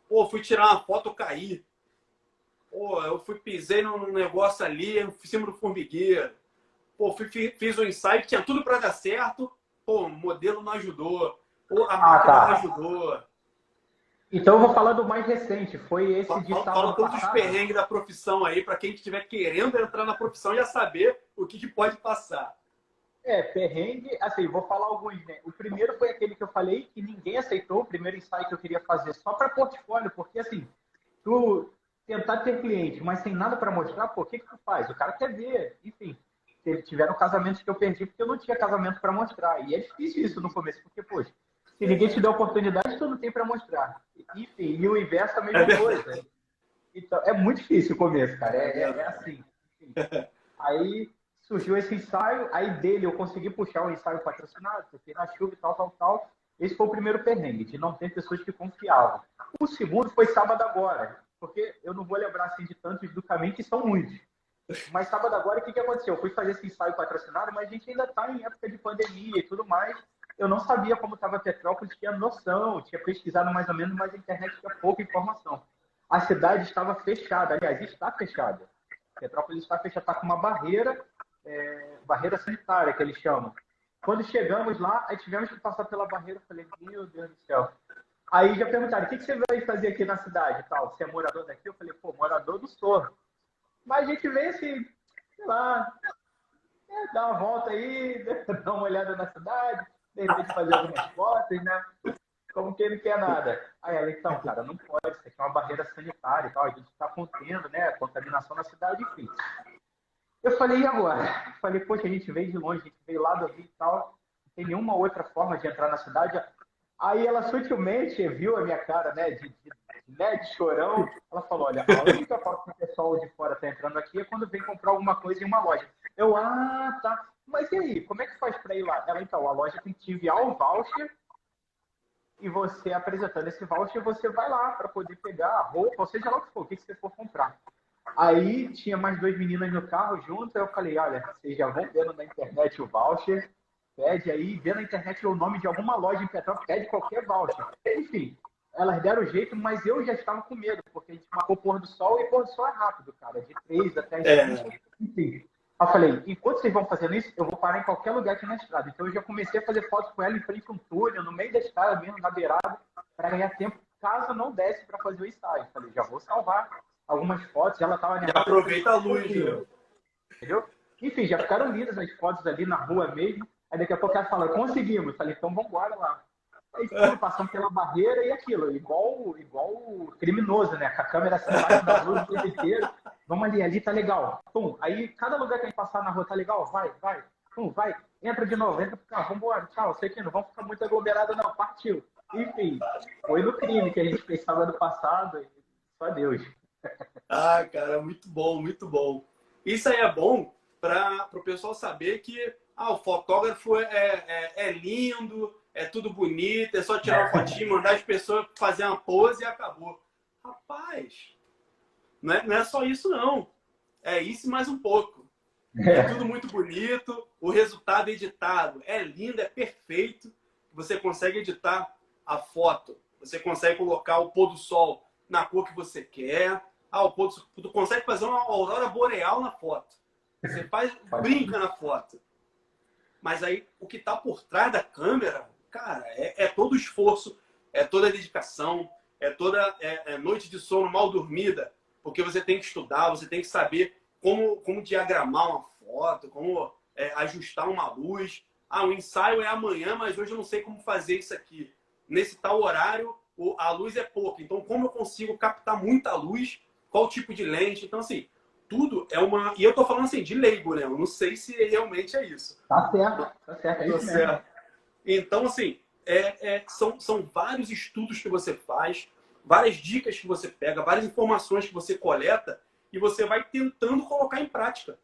Pô, fui tirar uma foto, eu caí. Pô, eu fui, pisei num negócio ali, em cima do formigueiro. Pô, fui, fiz um ensaio, tinha tudo para dar certo. Pô, o modelo não ajudou. Pô, a ah, máquina tá. não ajudou. Então eu vou falar do mais recente. Foi esse fala, de Fala, fala todos os perrengues da profissão aí, para quem estiver querendo entrar na profissão já saber o que, que pode passar. É, perrengue, assim, vou falar alguns, né? O primeiro foi aquele que eu falei que ninguém aceitou, o primeiro ensaio que eu queria fazer só para portfólio, porque assim, tu tentar ter cliente, mas sem nada para mostrar, por que que tu faz? O cara quer ver, enfim. Tiveram casamentos que eu perdi porque eu não tinha casamento para mostrar. E é difícil isso no começo, porque, poxa, se ninguém te der oportunidade, tu não tem para mostrar. Enfim, e o inverso é a mesma é coisa. Então, é muito difícil o começo, cara. É, é, é assim. Enfim. *laughs* Aí surgiu esse ensaio, aí dele eu consegui puxar um ensaio patrocinado, porque na chuva e tal, tal, tal. Esse foi o primeiro perrengue, de não ter pessoas que confiavam. O segundo foi sábado agora, porque eu não vou lembrar assim de tantos do caminho, que são muitos. Mas sábado agora, o que, que aconteceu? Eu fui fazer esse ensaio patrocinado, mas a gente ainda está em época de pandemia e tudo mais. Eu não sabia como estava Petrópolis, tinha noção, tinha pesquisado mais ou menos, mas a internet tinha pouca informação. A cidade estava fechada, aliás, está fechada. Petrópolis está fechada, está com uma barreira é, barreira sanitária, que eles chamam. Quando chegamos lá, aí tivemos que passar pela barreira. Falei, meu Deus do céu. Aí já perguntaram, o que, que você veio fazer aqui na cidade? Tal? Você é morador daqui? Eu falei, pô, morador do Sorro. Mas a gente veio assim, sei lá, é, dar uma volta aí, *laughs* dar uma olhada na cidade, de repente fazer algumas fotos, né? Como quem não quer nada. Aí ela, então, cara, não pode, isso aqui é uma barreira sanitária e tal, a gente está contendo, né, contaminação na cidade, enfim. Eu falei, e agora? Falei, poxa, a gente veio de longe, a gente veio lá do Rio e tal, não tem nenhuma outra forma de entrar na cidade. Aí ela sutilmente viu a minha cara, né, de, de, né, de chorão. Ela falou, olha, a única forma que o pessoal de fora está entrando aqui é quando vem comprar alguma coisa em uma loja. Eu, ah, tá. Mas e aí, como é que faz para ir lá? Ela, então, a loja tem que te enviar um voucher e você apresentando esse voucher, você vai lá para poder pegar a roupa, ou seja lá o que for, o que você for comprar. Aí tinha mais duas meninas no carro junto, eu falei, olha, vocês já vão vendo na internet o voucher, pede aí, vê na internet o nome de alguma loja em Petrópolis, pede qualquer voucher. Enfim, elas deram o jeito, mas eu já estava com medo, porque a gente marcou pôr do sol e pôr do sol é rápido, cara, de três até é. enfim. Eu falei, enquanto vocês vão fazendo isso, eu vou parar em qualquer lugar aqui na estrada. Então eu já comecei a fazer fotos com ela em frente a um túnel, no meio da estrada mesmo, na beirada, para ganhar tempo, caso não desse para fazer o ensaio. Eu falei, já vou salvar algumas fotos, ela estava animada. Aproveita a luz, viu? Entendeu? Enfim, já ficaram lindas as fotos ali na rua mesmo. Aí daqui a pouco ela fala, conseguimos. Falei, então vamos embora lá. Aí tudo passando pela barreira e aquilo, igual, igual criminoso, né? Com a câmera assim, da luz o tempo inteiro. Vamos ali, ali tá legal. Pum. Aí cada lugar que a gente passar na rua tá legal, vai, vai. Pum, vai. Entra de novo, entra pro carro, vamos embora, tchau, sei que não vamos ficar muito aglomerado não, partiu. Enfim, foi no crime que a gente fez sábado passado, só Deus. Ah, cara, muito bom, muito bom. Isso aí é bom para o pessoal saber que ah, o fotógrafo é, é, é, lindo, é tudo bonito, é só tirar uma fotinho, mandar as pessoas fazer uma pose e acabou. Rapaz, não é, não é só isso não. É isso mais um pouco. É tudo muito bonito, o resultado editado é lindo, é perfeito. Você consegue editar a foto, você consegue colocar o pôr do sol na cor que você quer, ah, pô, tu consegue fazer uma aurora boreal na foto. Você faz, *laughs* brinca na foto. Mas aí, o que está por trás da câmera, cara, é, é todo o esforço, é toda a dedicação, é toda é, é noite de sono mal dormida, porque você tem que estudar, você tem que saber como, como diagramar uma foto, como é, ajustar uma luz. Ah, o ensaio é amanhã, mas hoje eu não sei como fazer isso aqui. Nesse tal horário, a luz é pouca. Então, como eu consigo captar muita luz? Qual tipo de lente? Então, assim, tudo é uma. E eu tô falando assim, de leigo, né? Eu não sei se realmente é isso. Tá certo, tá certo, é tá isso certo. Mesmo. Então, assim, é, é, são, são vários estudos que você faz, várias dicas que você pega, várias informações que você coleta e você vai tentando colocar em prática.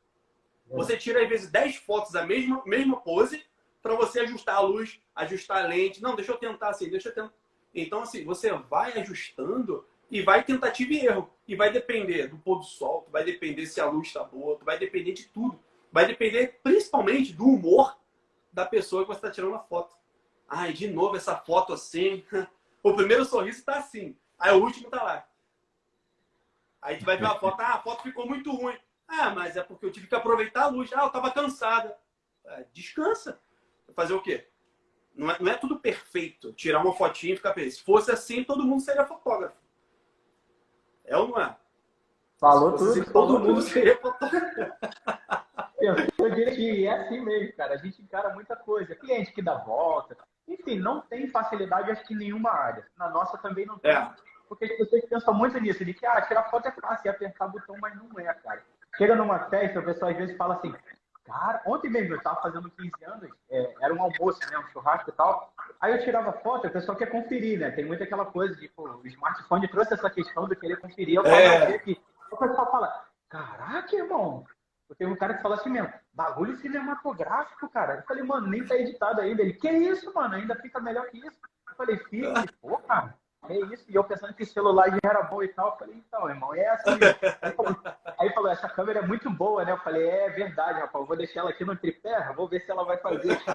É. Você tira, às vezes, 10 fotos da mesma, mesma pose para você ajustar a luz, ajustar a lente. Não, deixa eu tentar assim, deixa eu tentar. Então, assim, você vai ajustando e vai tentativa e erro. E vai depender do pôr do sol, vai depender se a luz está boa, vai depender de tudo. Vai depender principalmente do humor da pessoa que você está tirando a foto. Ai, de novo essa foto assim. *laughs* O primeiro sorriso está assim. Aí o último está lá. Aí tu vai ver a foto, ah, a foto ficou muito ruim. Ah, mas é porque eu tive que aproveitar a luz. Ah, eu estava cansada. É, descansa. Fazer o quê? Não é, não é tudo perfeito. Tirar uma fotinha e ficar feliz. Se fosse assim, todo mundo seria fotógrafo. É ou não é? Falou tudo. Assim, todo mundo tudo. seria fotógrafo. *laughs* Eu diria que é assim mesmo, cara. A gente encara muita coisa. Cliente que dá volta. Enfim, não tem facilidade, acho que em nenhuma área. Na nossa também não tem. É. Porque as pessoas pensam muito nisso, de que ah, tirar foto é fácil, é apertar o botão, mas não é, cara. Chega numa festa, a pessoa às vezes fala assim, Cara, ontem mesmo eu estava fazendo 15 anos, é, era um almoço, né? Um churrasco e tal. Aí eu tirava foto, o pessoal quer conferir, né? Tem muita aquela coisa de, pô, o smartphone trouxe essa questão de querer conferir. Eu é. aqui. O pessoal fala, caraca, irmão. Eu tenho um cara que fala assim mesmo, bagulho cinematográfico, cara. Eu falei, mano, nem tá editado ainda. Ele, que isso, mano? Ainda fica melhor que isso. Eu falei, filho, pô, cara. É isso. E eu pensando que o celular já era bom e tal. Eu falei, então, irmão, é assim. Aí falou, essa câmera é muito boa, né? Eu falei, é verdade, rapaz. Eu vou deixar ela aqui no tripé, vou ver se ela vai fazer. *laughs*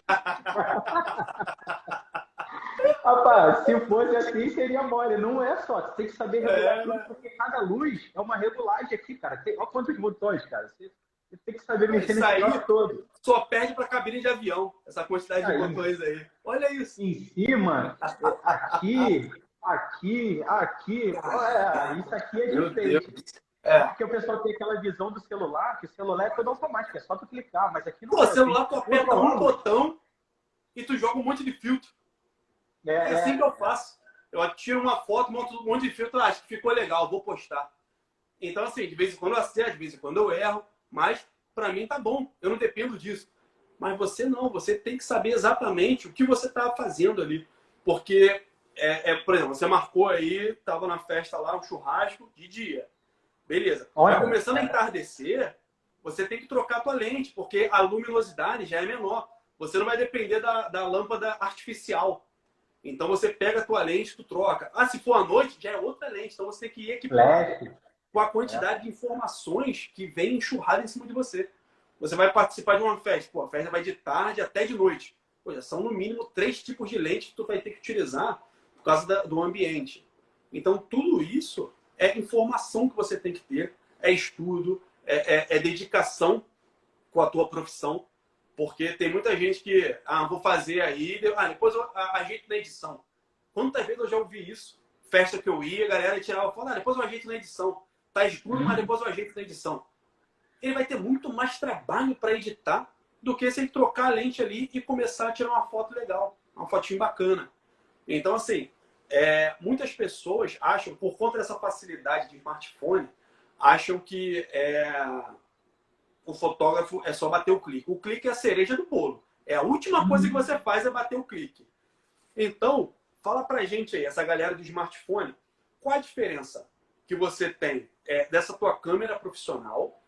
rapaz, se fosse assim, seria mole. Não é só. Você tem que saber regular é, tudo, porque cada luz é uma regulagem aqui, cara. Tem, olha quantos botões, cara. Você, você tem que saber mexer isso nesse aí todo. Só perde para cabine de avião, essa quantidade aí. de botões aí. Olha isso. Em cima, aqui, aqui, aqui. É, isso aqui é diferente. É. Porque o pessoal tem aquela visão do celular, que o celular é todo automático, é só tu clicar, mas aqui não Pô, é. celular tu aperta um botão e tu joga um monte de filtro. É, é assim é. que eu faço. Eu tiro uma foto, monto um monte de filtro, acho que ficou legal, vou postar. Então, assim, de vez em quando eu acerto, de vez em quando eu erro, mas para mim tá bom, eu não dependo disso. Mas você não, você tem que saber exatamente o que você está fazendo ali. Porque é, é, por exemplo, você marcou aí, tava na festa lá, um churrasco de dia. Beleza. Olha, tá começando a entardecer, você tem que trocar a tua lente, porque a luminosidade já é menor. Você não vai depender da, da lâmpada artificial. Então você pega a tua lente, tu troca. Ah, se for à noite, já é outra lente. Então você tem que ir equipar com a quantidade é. de informações que vem enxurrada em cima de você. Você vai participar de uma festa. Pô, a festa vai de tarde até de noite. Pô, já são no mínimo três tipos de lentes que tu vai ter que utilizar causa da, do ambiente. Então, tudo isso é informação que você tem que ter, é estudo, é, é, é dedicação com a tua profissão, porque tem muita gente que, ah, vou fazer aí, ah, depois eu ajeito na edição. Quantas vezes eu já ouvi isso? Festa que eu ia, a galera tirava foto, ah, depois eu ajeito na edição. Tá escuro, mas depois eu ajeito na edição. Ele vai ter muito mais trabalho para editar do que se ele trocar a lente ali e começar a tirar uma foto legal, uma fotinho bacana. Então, assim, é, muitas pessoas acham, por conta dessa facilidade de smartphone, acham que é, o fotógrafo é só bater o clique. O clique é a cereja do bolo. É a última coisa que você faz é bater o clique. Então, fala pra gente aí, essa galera do smartphone, qual a diferença que você tem é, dessa tua câmera profissional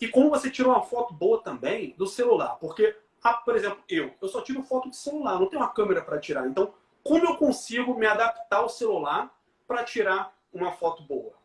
e como você tirou uma foto boa também do celular? Porque, ah, por exemplo, eu, eu só tiro foto de celular, não tenho uma câmera para tirar. Então, como eu consigo me adaptar ao celular para tirar uma foto boa?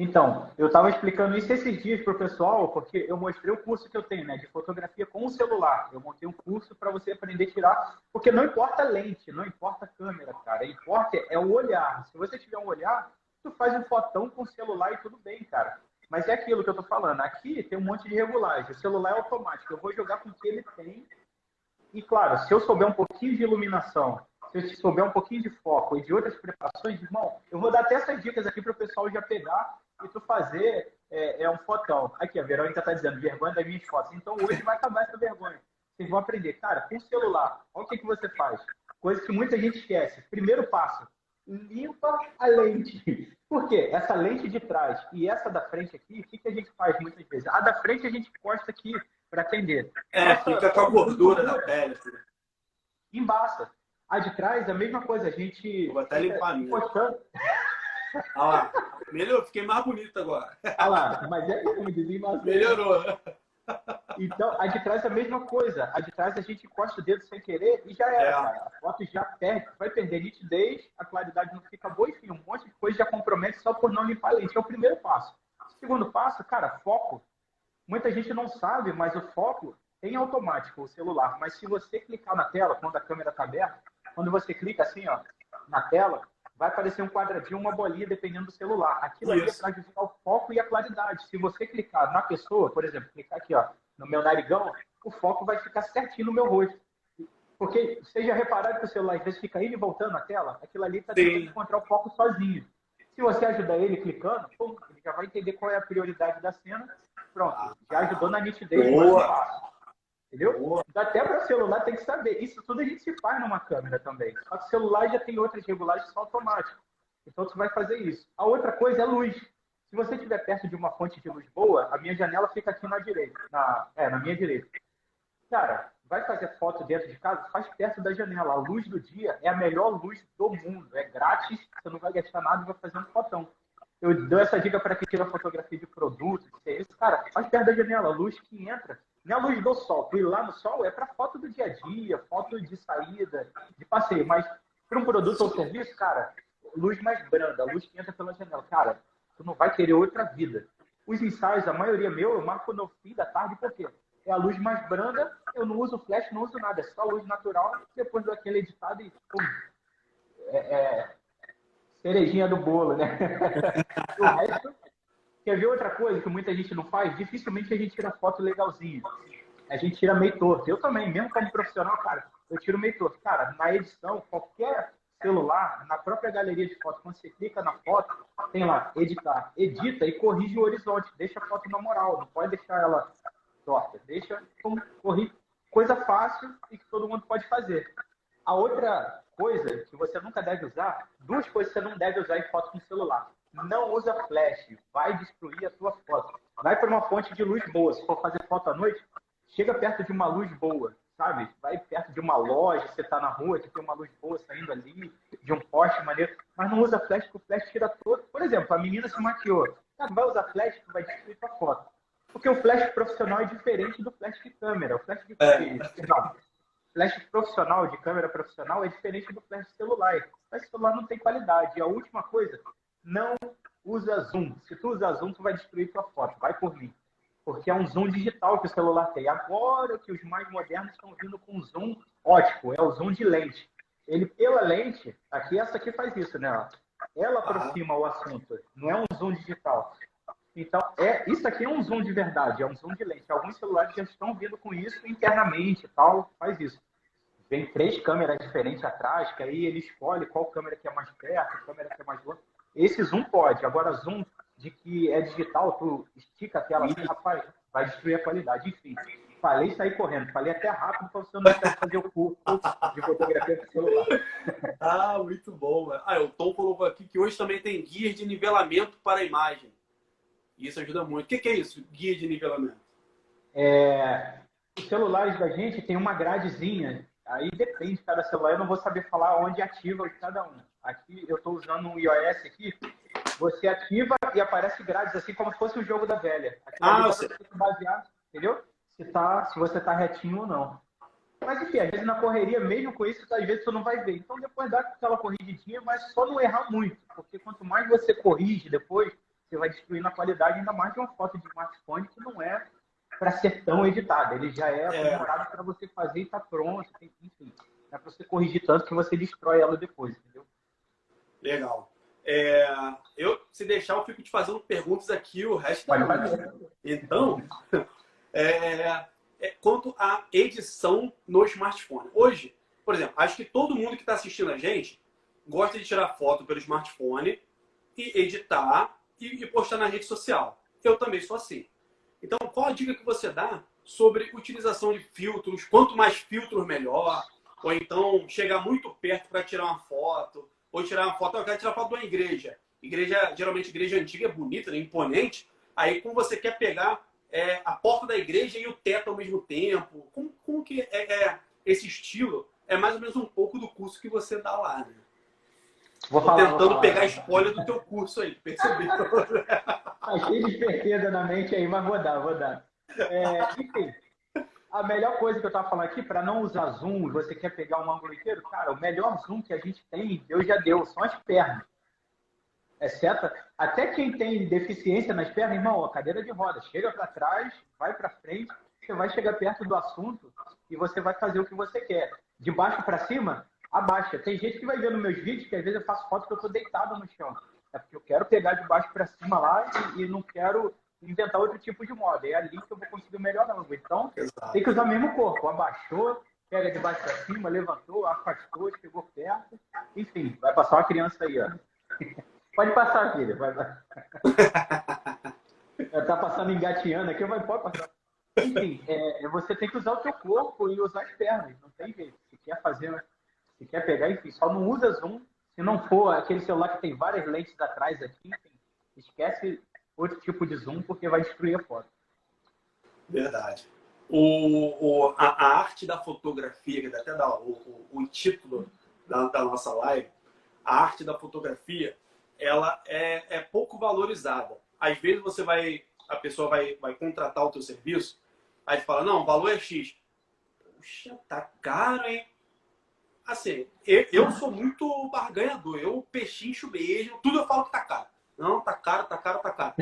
Então, eu estava explicando isso esses dias para o pessoal, porque eu mostrei o curso que eu tenho, né, de fotografia com o celular. Eu montei um curso para você aprender a tirar, porque não importa a lente, não importa a câmera, cara. Importa é o olhar. Se você tiver um olhar, tu faz um fotão com o celular e tudo bem, cara. Mas é aquilo que eu estou falando. Aqui tem um monte de regulagem. O celular é automático. Eu vou jogar com o que ele tem. E claro, se eu souber um pouquinho de iluminação se eu souber um pouquinho de foco e de outras preparações, irmão, eu vou dar até essas dicas aqui para o pessoal já pegar e tu fazer é, é um fotão. Aqui, a Verônica está dizendo, vergonha das minhas fotos. Então hoje vai acabar essa vergonha. Vocês vão aprender. Cara, com o celular, olha o que, que você faz. Coisa que muita gente esquece. Primeiro passo, limpa a lente. *laughs* Por quê? Essa lente de trás e essa da frente aqui, o que, que a gente faz muitas vezes? A da frente a gente posta aqui para atender. É, Nossa, fica com a gordura da pele. Embaça. A de trás, a mesma coisa. A gente. Vou até limpar a minha. Postando... Olha lá. Melhorou, fiquei mais bonito agora. Olha lá, mas é que me desembaçou. Melhorou. Então, a de trás é a mesma coisa. A de trás a gente encosta o dedo sem querer e já era, é. A foto já perde, vai perder nitidez, a claridade não fica boa, enfim, um monte de coisa já compromete só por não limpar a lente. É o primeiro passo. O segundo passo, cara, foco. Muita gente não sabe, mas o foco tem automático o celular. Mas se você clicar na tela, quando a câmera está aberta, quando você clica assim, ó, na tela, vai aparecer um quadradinho, uma bolinha, dependendo do celular. Aquilo ali é para ajustar o foco e a claridade. Se você clicar na pessoa, por exemplo, clicar aqui, ó, no meu narigão, o foco vai ficar certinho no meu rosto. Porque vocês já repararam que o celular às vezes fica indo e voltando na tela? Aquilo ali está tentando encontrar o foco sozinho. Se você ajudar ele clicando, pum, ele já vai entender qual é a prioridade da cena. Pronto, já ajudou na nitidez. Boa. Entendeu? Boa. Até para celular tem que saber. Isso tudo a gente se faz numa câmera também. Só que o celular já tem outras regulagens só automáticas. Então você vai fazer isso. A outra coisa é luz. Se você estiver perto de uma fonte de luz boa, a minha janela fica aqui na direita. Na, é, na minha direita. Cara, vai fazer foto dentro de casa? Faz perto da janela. A luz do dia é a melhor luz do mundo. É grátis, você não vai gastar nada e vai fazer um fotão. Eu dou essa dica para quem tira fotografia de produto, de serviço. Cara, faz perto da janela. A luz que entra não é a luz do sol. Ir lá no sol é para foto do dia a dia, foto de saída, de passeio. Mas para um produto ou serviço, cara, luz mais branda, luz que entra pela janela. Cara, tu não vai querer outra vida. Os ensaios, a maioria meu, eu marco no fim da tarde, por quê? É a luz mais branda, eu não uso flash, não uso nada, é só luz natural, depois do aquele editado e pum, é, é, cerejinha do bolo, né? *laughs* o resto, quer ver outra coisa que muita gente não faz? Dificilmente a gente tira foto legalzinha. A gente tira meio torto. Eu também, mesmo como profissional, cara, eu tiro meio torto. Cara, na edição, qualquer celular, na própria galeria de fotos, quando você clica na foto, tem lá, editar. Edita e corrige o horizonte. Deixa a foto na moral. Não pode deixar ela torta. Deixa como corrigir. Coisa fácil e que todo mundo pode fazer. A outra coisa que você nunca deve usar, duas coisas que você não deve usar em foto com celular. Não usa flash, vai destruir a sua foto. Vai para uma fonte de luz boa. Se for fazer foto à noite, chega perto de uma luz boa sabe? Vai perto de uma loja, você está na rua, que tem uma luz boa saindo ali, de um poste maneiro, mas não usa flash, porque o flash tira todo. Por exemplo, a menina se maquiou. Não vai usar flash que vai destruir sua foto. Porque o flash profissional é diferente do flash de câmera. O flash de é. não, flash profissional, de câmera profissional, é diferente do flash celular. O flash celular não tem qualidade. E a última coisa, não usa zoom. Se tu usar zoom, tu vai destruir tua foto. Vai por mim porque é um zoom digital que o celular tem. Agora que os mais modernos estão vindo com zoom ótico, é o zoom de lente. Ele, pela lente, aqui essa aqui faz isso, né? Ela aproxima o assunto, não é um zoom digital. Então, é, isso aqui é um zoom de verdade, é um zoom de lente. Alguns celulares já estão vindo com isso internamente e tal, faz isso. Vem três câmeras diferentes atrás, que aí ele escolhe qual câmera que é mais perto, câmera que é mais longe. Esse zoom pode. Agora, zoom de que é digital, tu estica a tela assim, rapaz, vai destruir a qualidade. Enfim, falei sair correndo, falei até rápido para você não ter fazer o curso de fotografia com celular. *laughs* Ah, muito bom. Ah, o Tom colocou aqui que hoje também tem guias de nivelamento para a imagem. Isso ajuda muito. O que é isso, guia de nivelamento? É, os celulares da gente tem uma gradezinha, aí depende de cada celular, eu não vou saber falar onde ativa cada um. Aqui eu estou usando um iOS aqui, você ativa e aparece grátis, assim como se fosse o jogo da velha. Aqui ah, você que basear, entendeu? Se, tá, se você tá retinho ou não. Mas enfim, às vezes na correria, mesmo com isso, às vezes você não vai ver. Então depois dá aquela corrigidinha, mas só não errar muito. Porque quanto mais você corrige depois, você vai destruindo a qualidade, ainda mais de uma foto de smartphone que não é para ser tão editada. Ele já é aprimorado é. para você fazer e tá pronto. Enfim, é para você corrigir tanto que você destrói ela depois, entendeu? Legal. É, eu, se deixar, eu fico te fazendo perguntas aqui o resto da noite. Então, *laughs* é, é, quanto à edição no smartphone. Hoje, por exemplo, acho que todo mundo que está assistindo a gente gosta de tirar foto pelo smartphone e editar e, e postar na rede social. Eu também sou assim. Então, qual a dica que você dá sobre utilização de filtros? Quanto mais filtros, melhor. Ou então, chegar muito perto para tirar uma foto. Ou tirar uma foto, eu quero tirar foto de uma igreja. Igreja, geralmente, igreja antiga é bonita, né? imponente. Aí, como você quer pegar é, a porta da igreja e o teto ao mesmo tempo, como, como que é, é, esse estilo? É mais ou menos um pouco do curso que você dá lá, né? Vou falar, tentando vou pegar a spoiler do teu curso aí, percebeu? *laughs* tá cheio de na mente aí, mas vou dar, vou dar. É, enfim, a melhor coisa que eu estava falando aqui, para não usar zoom, você quer pegar um ângulo inteiro, cara, o melhor zoom que a gente tem, Deus já deu, são as pernas. Exceto, até quem tem deficiência nas pernas, irmão, a cadeira de roda, chega para trás, vai para frente, você vai chegar perto do assunto e você vai fazer o que você quer. De baixo para cima, abaixa. Tem gente que vai ver nos meus vídeos que às vezes eu faço foto que eu estou deitado no chão. É porque eu quero pegar de baixo para cima lá e, e, não quero inventar outro tipo de moda. É ali que eu vou conseguir o melhor ângulo. Então, Exato. tem que usar o mesmo corpo. Abaixou, pega de baixo para cima, levantou, afastou, chegou perto. Enfim, vai passar uma criança aí, ó. *laughs* Pode passar, filha. Vai, vai. *laughs* tá passando engateando aqui, mas pode passar. Enfim, é, é, você tem que usar o seu corpo e usar as pernas. Não tem jeito. Se quer fazer, se quer pegar, enfim, só não usa zoom. Se não for aquele celular que tem várias lentes atrás aqui, enfim, esquece outro tipo de zoom porque vai destruir a foto. Verdade. O, o a, a, arte da fotografia, que até dá o, o, o título da, da nossa live, a arte da fotografia ela é, é pouco valorizada. Às vezes você vai, a pessoa vai, vai contratar o teu serviço, aí fala, não, o valor é X. Puxa, tá caro, hein? Assim, eu, eu sou muito barganhador, eu pechincho mesmo, tudo eu falo que tá caro. Não, tá caro, tá caro, tá caro.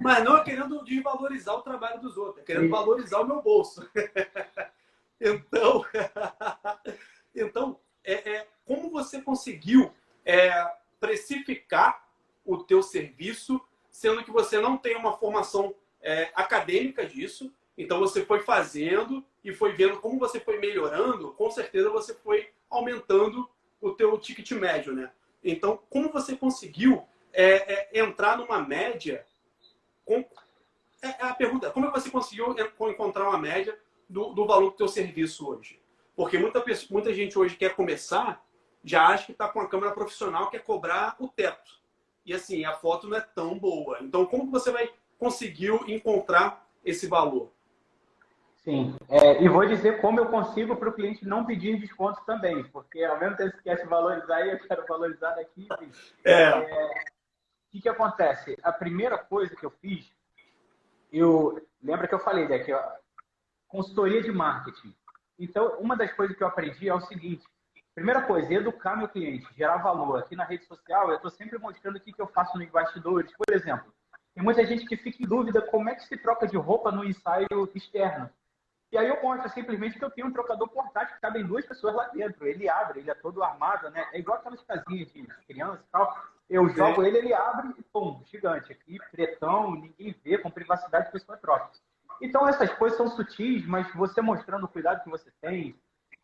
Mas não é querendo desvalorizar o trabalho dos outros, é querendo valorizar o meu bolso. *laughs* então, *laughs* então é, é, como você conseguiu é, precificar o teu serviço, sendo que você não tem uma formação é, acadêmica disso. Então você foi fazendo e foi vendo como você foi melhorando, com certeza você foi aumentando o teu ticket médio, né? Então, como você conseguiu é, é, entrar numa média? Com... É, é a pergunta, como você conseguiu encontrar uma média do, do valor do teu serviço hoje? Porque muita, muita gente hoje quer começar já acha que está com a câmera profissional que é cobrar o teto. E assim, a foto não é tão boa. Então, como que você vai conseguir encontrar esse valor? Sim, é, e vou dizer como eu consigo para o cliente não pedir desconto também, porque ao mesmo tempo que quer se valorizar, eu quero valorizar daqui. É. é. Que, que acontece? A primeira coisa que eu fiz, eu lembra que eu falei daqui, ó, consultoria de marketing. Então, uma das coisas que eu aprendi é o seguinte: Primeira coisa, educar meu cliente, gerar valor. Aqui na rede social, eu estou sempre mostrando o que, que eu faço nos bastidores. Por exemplo, tem muita gente que fica em dúvida como é que se troca de roupa no ensaio externo. E aí eu mostro simplesmente que eu tenho um trocador portátil que cabem duas pessoas lá dentro. Ele abre, ele é todo armado, né? É igual aquelas casinhas de criança e tal. Eu jogo ele, ele abre e pum, gigante. Aqui, pretão, ninguém vê, com privacidade, a pessoa troca. Então essas coisas são sutis, mas você mostrando o cuidado que você tem,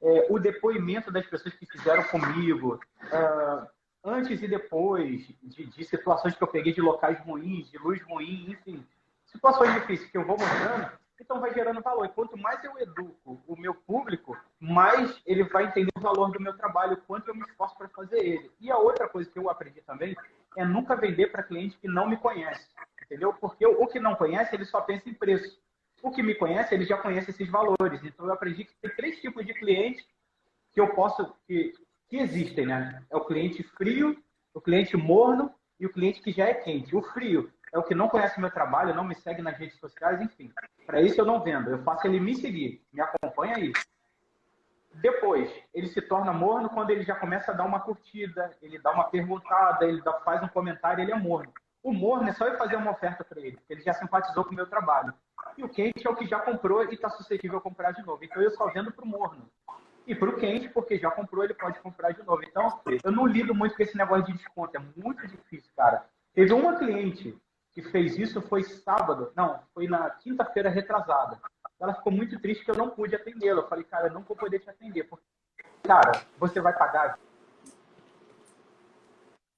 é, o depoimento das pessoas que fizeram comigo, uh, antes e depois de, de, situações que eu peguei de locais ruins, de luz ruim, enfim, situações difíceis que eu vou mostrando, então vai gerando valor. E quanto mais eu educo o meu público, mais ele vai entender o valor do meu trabalho, o quanto eu me esforço para fazer ele. E a outra coisa que eu aprendi também é nunca vender para cliente que não me conhece, entendeu? Porque o que não conhece, ele só pensa em preço. O que me conhece, ele já conhece esses valores. Então, eu aprendi que tem três tipos de clientes que eu posso, que, que existem, né? É o cliente frio, o cliente morno e o cliente que já é quente. O frio é o que não conhece meu trabalho, não me segue nas redes sociais, enfim. Para isso eu não vendo. Eu faço ele me seguir, me acompanha aí. Depois, ele se torna morno quando ele já começa a dar uma curtida, ele dá uma perguntada, ele dá, faz um comentário, ele é morno. O morno é só eu fazer uma oferta para ele, porque ele já simpatizou com o meu trabalho. E o quente é o que já comprou e está suscetível a comprar de novo. Então eu só vendo para o morno. E para o quente, porque já comprou, ele pode comprar de novo. Então, eu não lido muito com esse negócio de desconto. É muito difícil, cara. Teve uma cliente que fez isso, foi sábado. Não, foi na quinta-feira retrasada. ela ficou muito triste que eu não pude atendê-la. Eu falei, cara, eu não vou poder te atender. Porque, cara, você vai pagar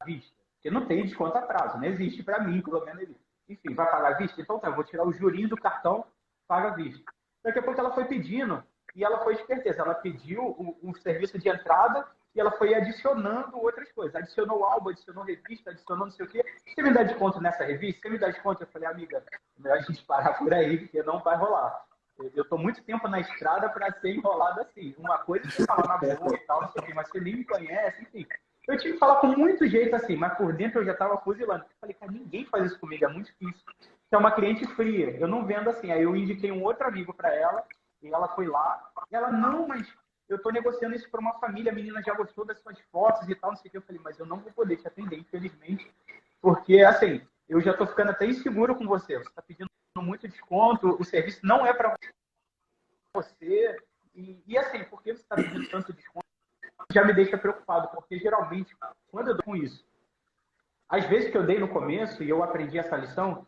a vista? Porque não tem desconto atraso, não existe para mim, pelo menos. Enfim, vai pagar a vista? Então tá, eu vou tirar o jurinho do cartão, paga a vista. Daqui a pouco ela foi pedindo, e ela foi esperteza. Ela pediu o, o serviço de entrada e ela foi adicionando outras coisas. Adicionou álbum, adicionou revista, adicionou não sei o quê. Você me dá desconto nessa revista? Você me dá desconto? Eu falei, amiga, melhor a gente parar por aí, porque não vai rolar. Eu estou muito tempo na estrada para ser enrolado assim. Uma coisa é você falar na boa e tal, não sei o quê, mas você nem me conhece, enfim. Eu tive que falar com muito jeito assim, mas por dentro eu já estava fuzilando. Eu falei, cara, ninguém faz isso comigo, é muito difícil. Você é uma cliente fria, eu não vendo assim. Aí eu indiquei um outro amigo para ela, e ela foi lá, e ela, não, mas eu estou negociando isso para uma família, a menina já gostou das suas fotos e tal, não sei o que. Eu falei, mas eu não vou poder te atender, infelizmente, porque, assim, eu já estou ficando até inseguro com você. Você está pedindo muito desconto, o serviço não é para você. E, e, assim, por que você está pedindo tanto desconto? Já me deixa preocupado, porque geralmente, quando eu dou com isso, às vezes que eu dei no começo e eu aprendi essa lição,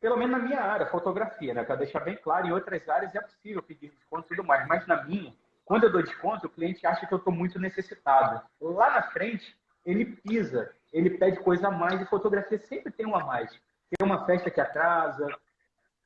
pelo menos na minha área, fotografia, né? Para deixar bem claro, em outras áreas é possível pedir desconto e tudo mais, mas na minha, quando eu dou desconto, o cliente acha que eu estou muito necessitado. Lá na frente, ele pisa, ele pede coisa a mais e fotografia sempre tem um a mais. Tem uma festa que atrasa,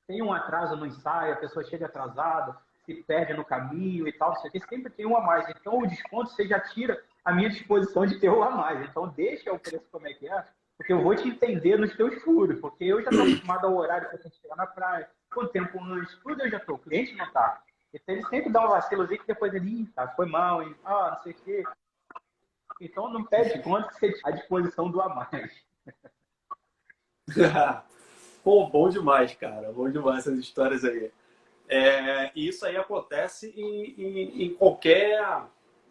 tem um atraso no ensaio, a pessoa chega atrasada, se perde no caminho e tal, isso aqui sempre tem um a mais. Então o desconto você já tira a minha disposição de ter um a mais. Então deixa o preço como é que é, porque eu vou te entender nos teus furos, porque eu já estou acostumado ao horário que a gente chegar na praia, com tempo antes, tudo eu já estou, o cliente não está. Ele sempre dá um vacilozinho que depois ele, tá, foi mal, hein? ah, não sei o quê. Então não pede conta que você à disposição do a mais. *laughs* Pô, bom demais, cara. Bom demais essas histórias aí. É, e isso aí acontece em, em, em, qualquer,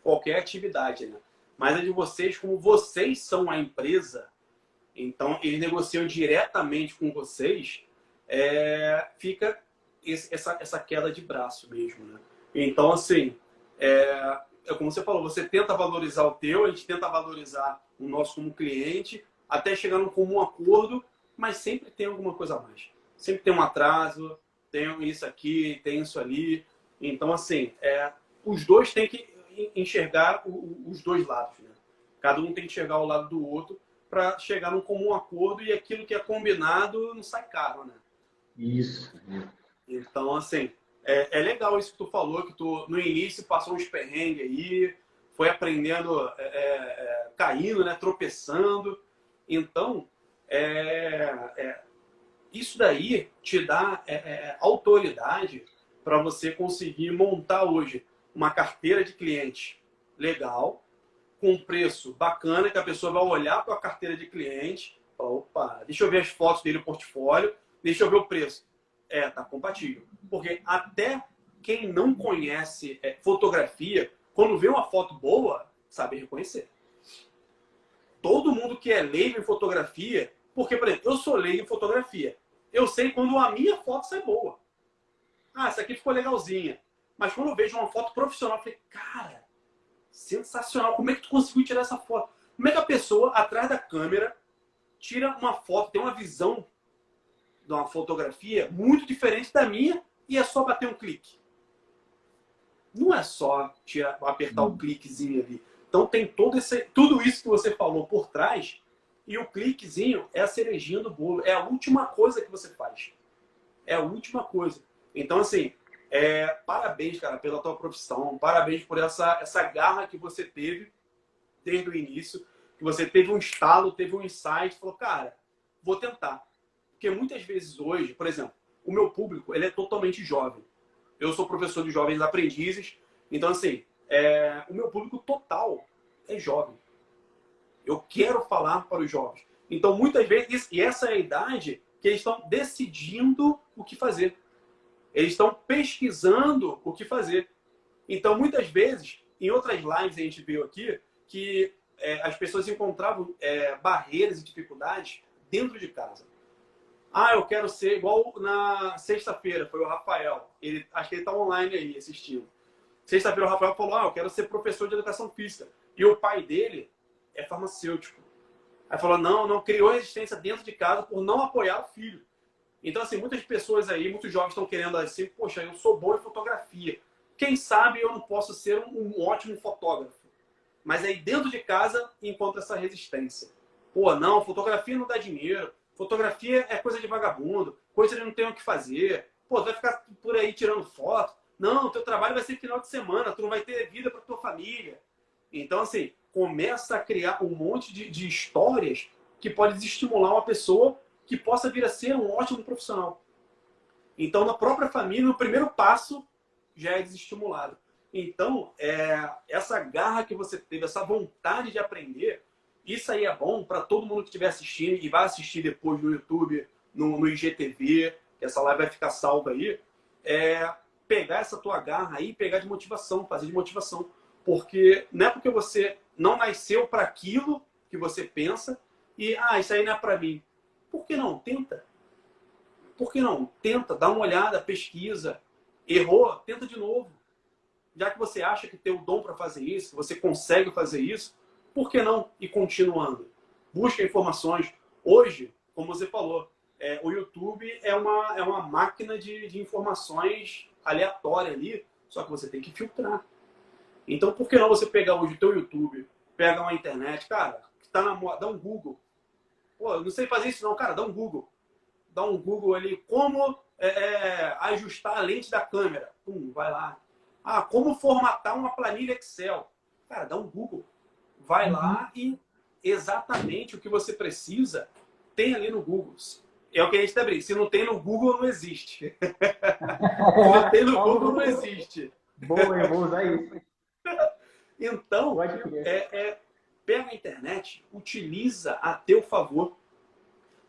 qualquer atividade, né? Mas é de vocês, como vocês são a empresa, então eles negociam diretamente com vocês, é, fica esse, essa, essa queda de braço mesmo, né? Então, assim, é, é como você falou, você tenta valorizar o teu, a gente tenta valorizar o nosso como cliente, até chegar num comum acordo, mas sempre tem alguma coisa a mais. Sempre tem um atraso, tem isso aqui, tem isso ali. Então, assim, é, os dois têm que enxergar os dois lados, né? Cada um tem que enxergar o lado do outro para chegar num comum acordo e aquilo que é combinado não sai caro, né? Isso. Então, assim, é, é legal isso que tu falou, que tu no início passou uns perrengues aí, foi aprendendo, é, é, é caindo, né? Tropeçando. Então, é, é, isso daí te dá autoridade para você conseguir montar hoje uma carteira de cliente legal, com preço bacana, que a pessoa vai olhar para a carteira de cliente, opa, deixa eu ver as fotos dele, o portfólio, deixa eu ver o preço. É, tá compatível. Porque até quem não conhece é, fotografia, quando vê uma foto boa, sabe reconhecer. Todo mundo que é leigo em fotografia, porque, por exemplo, eu sou leigo em fotografia. Eu sei quando a minha foto sai boa. Ah, essa aqui ficou legalzinha. Mas quando eu vejo uma foto profissional, eu falei, cara, sensacional. Como é que tu conseguiu tirar essa foto? Como é que a pessoa, atrás da câmera, tira uma foto, tem uma visão de uma fotografia muito diferente da minha e é só bater um clique. Não é só tirar, apertar o um cliquezinho ali. Então tem todo esse, tudo isso que você falou por trás e o cliquezinho é a cerejinha do bolo. É a última coisa que você faz. É a última coisa. Então, assim, é, parabéns, cara, pela tua profissão. Parabéns por essa, essa garra que você teve desde o início. Que você teve um estalo, teve um insight, falou, cara, vou tentar. Porque muitas vezes hoje, por exemplo, o meu público ele é totalmente jovem. Eu sou professor de jovens aprendizes, então assim, é, o meu público total é jovem. Eu quero falar para os jovens. Então muitas vezes, e essa é a idade que eles estão decidindo o que fazer. Eles estão pesquisando o que fazer. Então muitas vezes, em outras lives a gente viu aqui, que é, as pessoas encontravam é, barreiras e dificuldades dentro de casa. Ah, eu quero ser igual na sexta-feira, foi o Rafael. Ele, acho que ele está online aí assistindo. Sexta-feira o Rafael falou: Ah, eu quero ser professor de educação física. E o pai dele é farmacêutico. Aí falou: Não, não criou resistência dentro de casa por não apoiar o filho. Então, assim, muitas pessoas aí, muitos jovens estão querendo assim, poxa, eu sou bom em fotografia. Quem sabe eu não posso ser um, um ótimo fotógrafo. Mas aí dentro de casa encontra essa resistência. Pô, não, fotografia não dá dinheiro. Fotografia é coisa de vagabundo, coisa de não ter o que fazer. Pô, tu vai ficar por aí tirando foto. Não, teu trabalho vai ser final de semana, tu não vai ter vida para tua família. Então, assim, começa a criar um monte de, de histórias que pode desestimular uma pessoa que possa vir a ser um ótimo profissional. Então, na própria família, o primeiro passo já é desestimulado. Então, é, essa garra que você teve, essa vontade de aprender, isso aí é bom para todo mundo que estiver assistindo e vai assistir depois no YouTube, no, no IGTV, que essa live vai ficar salva aí. É pegar essa tua garra aí, pegar de motivação, fazer de motivação. Porque não é porque você não nasceu para aquilo que você pensa e, ah, isso aí não é para mim. Por que não? Tenta. Por que não? Tenta, dá uma olhada, pesquisa. Errou, tenta de novo. Já que você acha que tem o dom para fazer isso, que você consegue fazer isso, por que não ir continuando? Busca informações. Hoje, como você falou, é, o YouTube é uma, é uma máquina de, de informações aleatória ali, só que você tem que filtrar. Então, por que não você pegar hoje o teu YouTube, pega uma internet, cara, que tá na moda, dá um Google, Pô, não sei fazer isso não, cara, dá um Google. Dá um Google ali, como é, é, ajustar a lente da câmera. Pum, vai lá. Ah, como formatar uma planilha Excel. Cara, dá um Google. Vai uhum. lá e exatamente o que você precisa tem ali no Google. É o que a gente está. Se não tem no Google, não existe. *laughs* Se não tem no Google, não existe. Boa, eu vou usar isso. Então, é, é, pega a internet, utiliza a teu favor.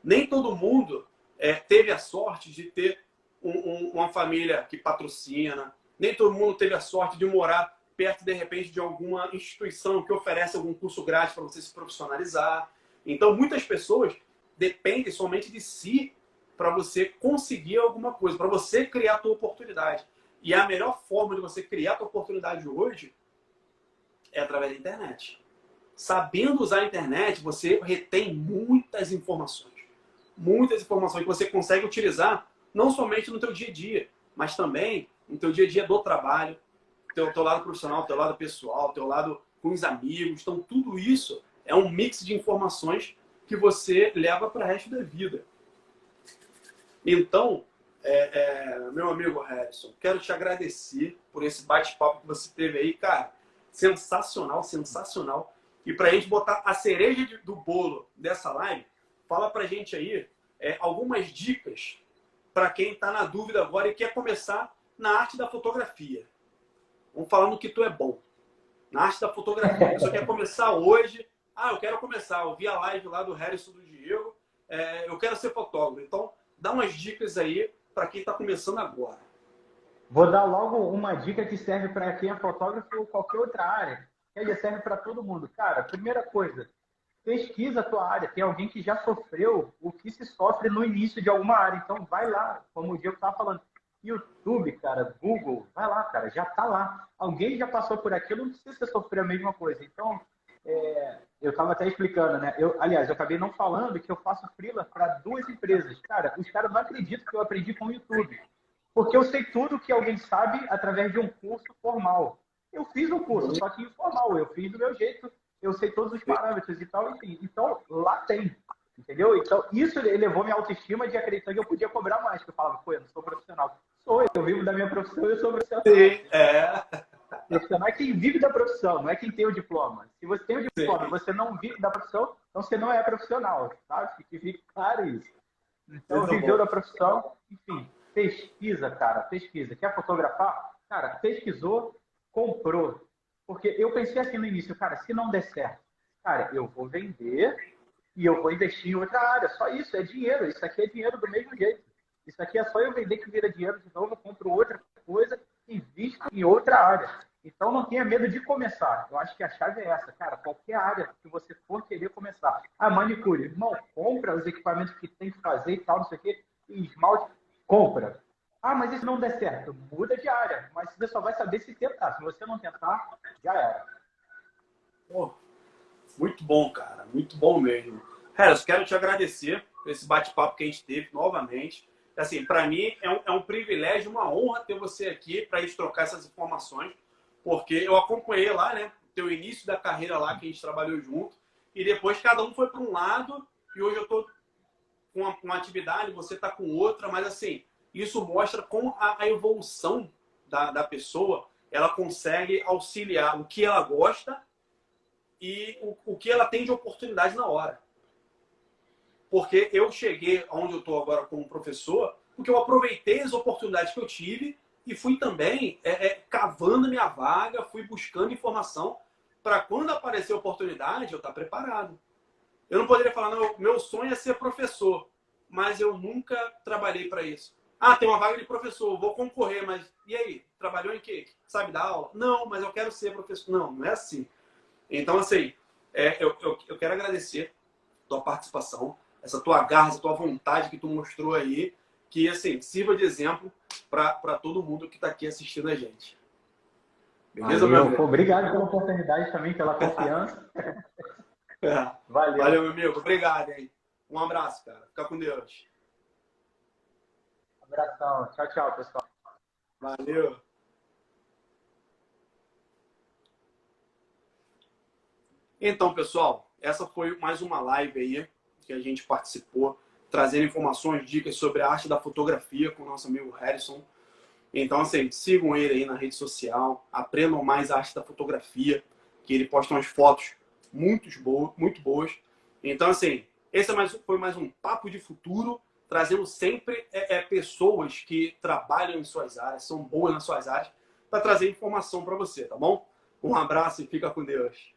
Nem todo mundo é, teve a sorte de ter um, um, uma família que patrocina, nem todo mundo teve a sorte de morar perto, de repente, de alguma instituição que oferece algum curso grátis para você se profissionalizar. Então, muitas pessoas dependem somente de si para você conseguir alguma coisa, para você criar a tua oportunidade. E a melhor forma de você criar a tua oportunidade hoje é através da internet sabendo usar a internet, você retém muitas informações. Muitas informações que você consegue utilizar não somente no teu dia a dia, mas também no teu dia a dia do trabalho, teu, teu lado profissional, teu lado pessoal, teu lado com os amigos. Então, tudo isso é um mix de informações que você leva para o resto da vida. Então, é, é, meu amigo Harrison, quero te agradecer por esse bate-papo que você teve aí, cara. Sensacional, sensacional. E para a gente botar a cereja do bolo dessa live, fala para a gente aí é, algumas dicas para quem está na dúvida agora e quer começar na arte da fotografia. Vamos falar no que tu é bom. Na arte da fotografia. A pessoa quer começar hoje. Ah, eu quero começar. Eu vi a live lá do Harrison do Diego. É, eu quero ser fotógrafo. Então, dá umas dicas aí para quem está começando agora. Vou dar logo uma dica que serve para quem é fotógrafo ou qualquer outra área ele serve para todo mundo. Cara, primeira coisa, pesquisa a tua área. Tem alguém que já sofreu o que se sofre no início de alguma área. Então, vai lá, como o Diego estava falando. YouTube, cara, Google, vai lá, cara, já tá lá. Alguém já passou por aquilo, não precisa sofrer a mesma coisa. Então, é, eu estava até explicando, né? Eu, aliás, eu acabei não falando que eu faço freela para duas empresas. Cara, os caras não acreditam que eu aprendi com o YouTube. Porque eu sei tudo que alguém sabe através de um curso formal. Eu fiz o curso, só que informal, eu fiz do meu jeito, eu sei todos os parâmetros e tal, enfim. Então, lá tem, entendeu? Então, isso elevou minha autoestima de acreditar que eu podia cobrar mais, que eu falava, pô, eu não sou profissional. Sou, eu vivo da minha profissão, eu sou profissional. Sim, é. Profissional é quem vive da profissão, não é quem tem o diploma. Se você tem o diploma e você não vive da profissão, então você não é profissional, sabe? Que fique claro isso. Então, viveu da profissão, enfim, pesquisa, cara, pesquisa. Quer fotografar? Cara, pesquisou, comprou. Porque eu pensei assim no início, cara, se não der certo, cara, eu vou vender e eu vou investir em outra área. Só isso, é dinheiro. Isso aqui é dinheiro do mesmo jeito. Isso aqui é só eu vender que vira dinheiro de novo, eu compro outra coisa, invisto em outra área. Então não tenha medo de começar. Eu acho que a chave é essa, cara. Qualquer área que você for querer começar. A manicure, irmão, compra os equipamentos que tem que fazer e tal, não sei o quê. E esmalte, compra. Ah, mas isso não der certo. Muda de área. Mas você só vai saber se tentar. Se você não tentar, já era. Pô, muito bom, cara. Muito bom mesmo. Harris, quero te agradecer por esse bate-papo que a gente teve novamente. assim, para mim é um, é um privilégio, uma honra ter você aqui para a gente trocar essas informações, porque eu acompanhei lá, né, teu início da carreira lá que a gente trabalhou junto, e depois cada um foi para um lado e hoje eu estou com uma, uma, atividade, você está com outra, mas assim, isso mostra como a, a evolução da, da pessoa ela consegue auxiliar o que ela gosta e o, o que ela tem de oportunidade na hora. Porque eu cheguei onde eu estou agora como professor, porque eu aproveitei as oportunidades que eu tive e fui também é, é, cavando minha vaga, fui buscando informação para quando aparecer oportunidade eu estar tá preparado. Eu não poderia falar, não, meu sonho é ser professor, mas eu nunca trabalhei para isso. Ah, tem uma vaga de professor, vou concorrer, mas e aí? Trabalhou em quê? Sabe dar aula? Não, mas eu quero ser professor. Não, não é assim. Então, assim, é, eu, eu, eu quero agradecer a tua participação, essa tua garra, essa tua vontade que tu mostrou aí, que, assim, sirva de exemplo para todo mundo que está aqui assistindo a gente. Beleza, Valeu, meu Obrigado pela oportunidade também, pela confiança. é. Valeu. Valeu, meu amigo. Obrigado, hein? Um abraço, cara. Fica com Deus. Abração. Tchau, tchau, pessoal. Valeu. Então, pessoal, essa foi mais uma live aí que a gente participou, trazendo informações, dicas sobre a arte da fotografia com o nosso amigo Harrison. Então, assim, sigam ele aí na rede social, aprendam mais a arte da fotografia, que ele posta umas fotos muito boas, muito boas. Então, assim, esse é mais, foi mais um papo de futuro trazendo sempre é, é, pessoas que trabalham em suas áreas, são boas nas suas áreas, para trazer informação para você, tá bom? Um abraço e fica com Deus.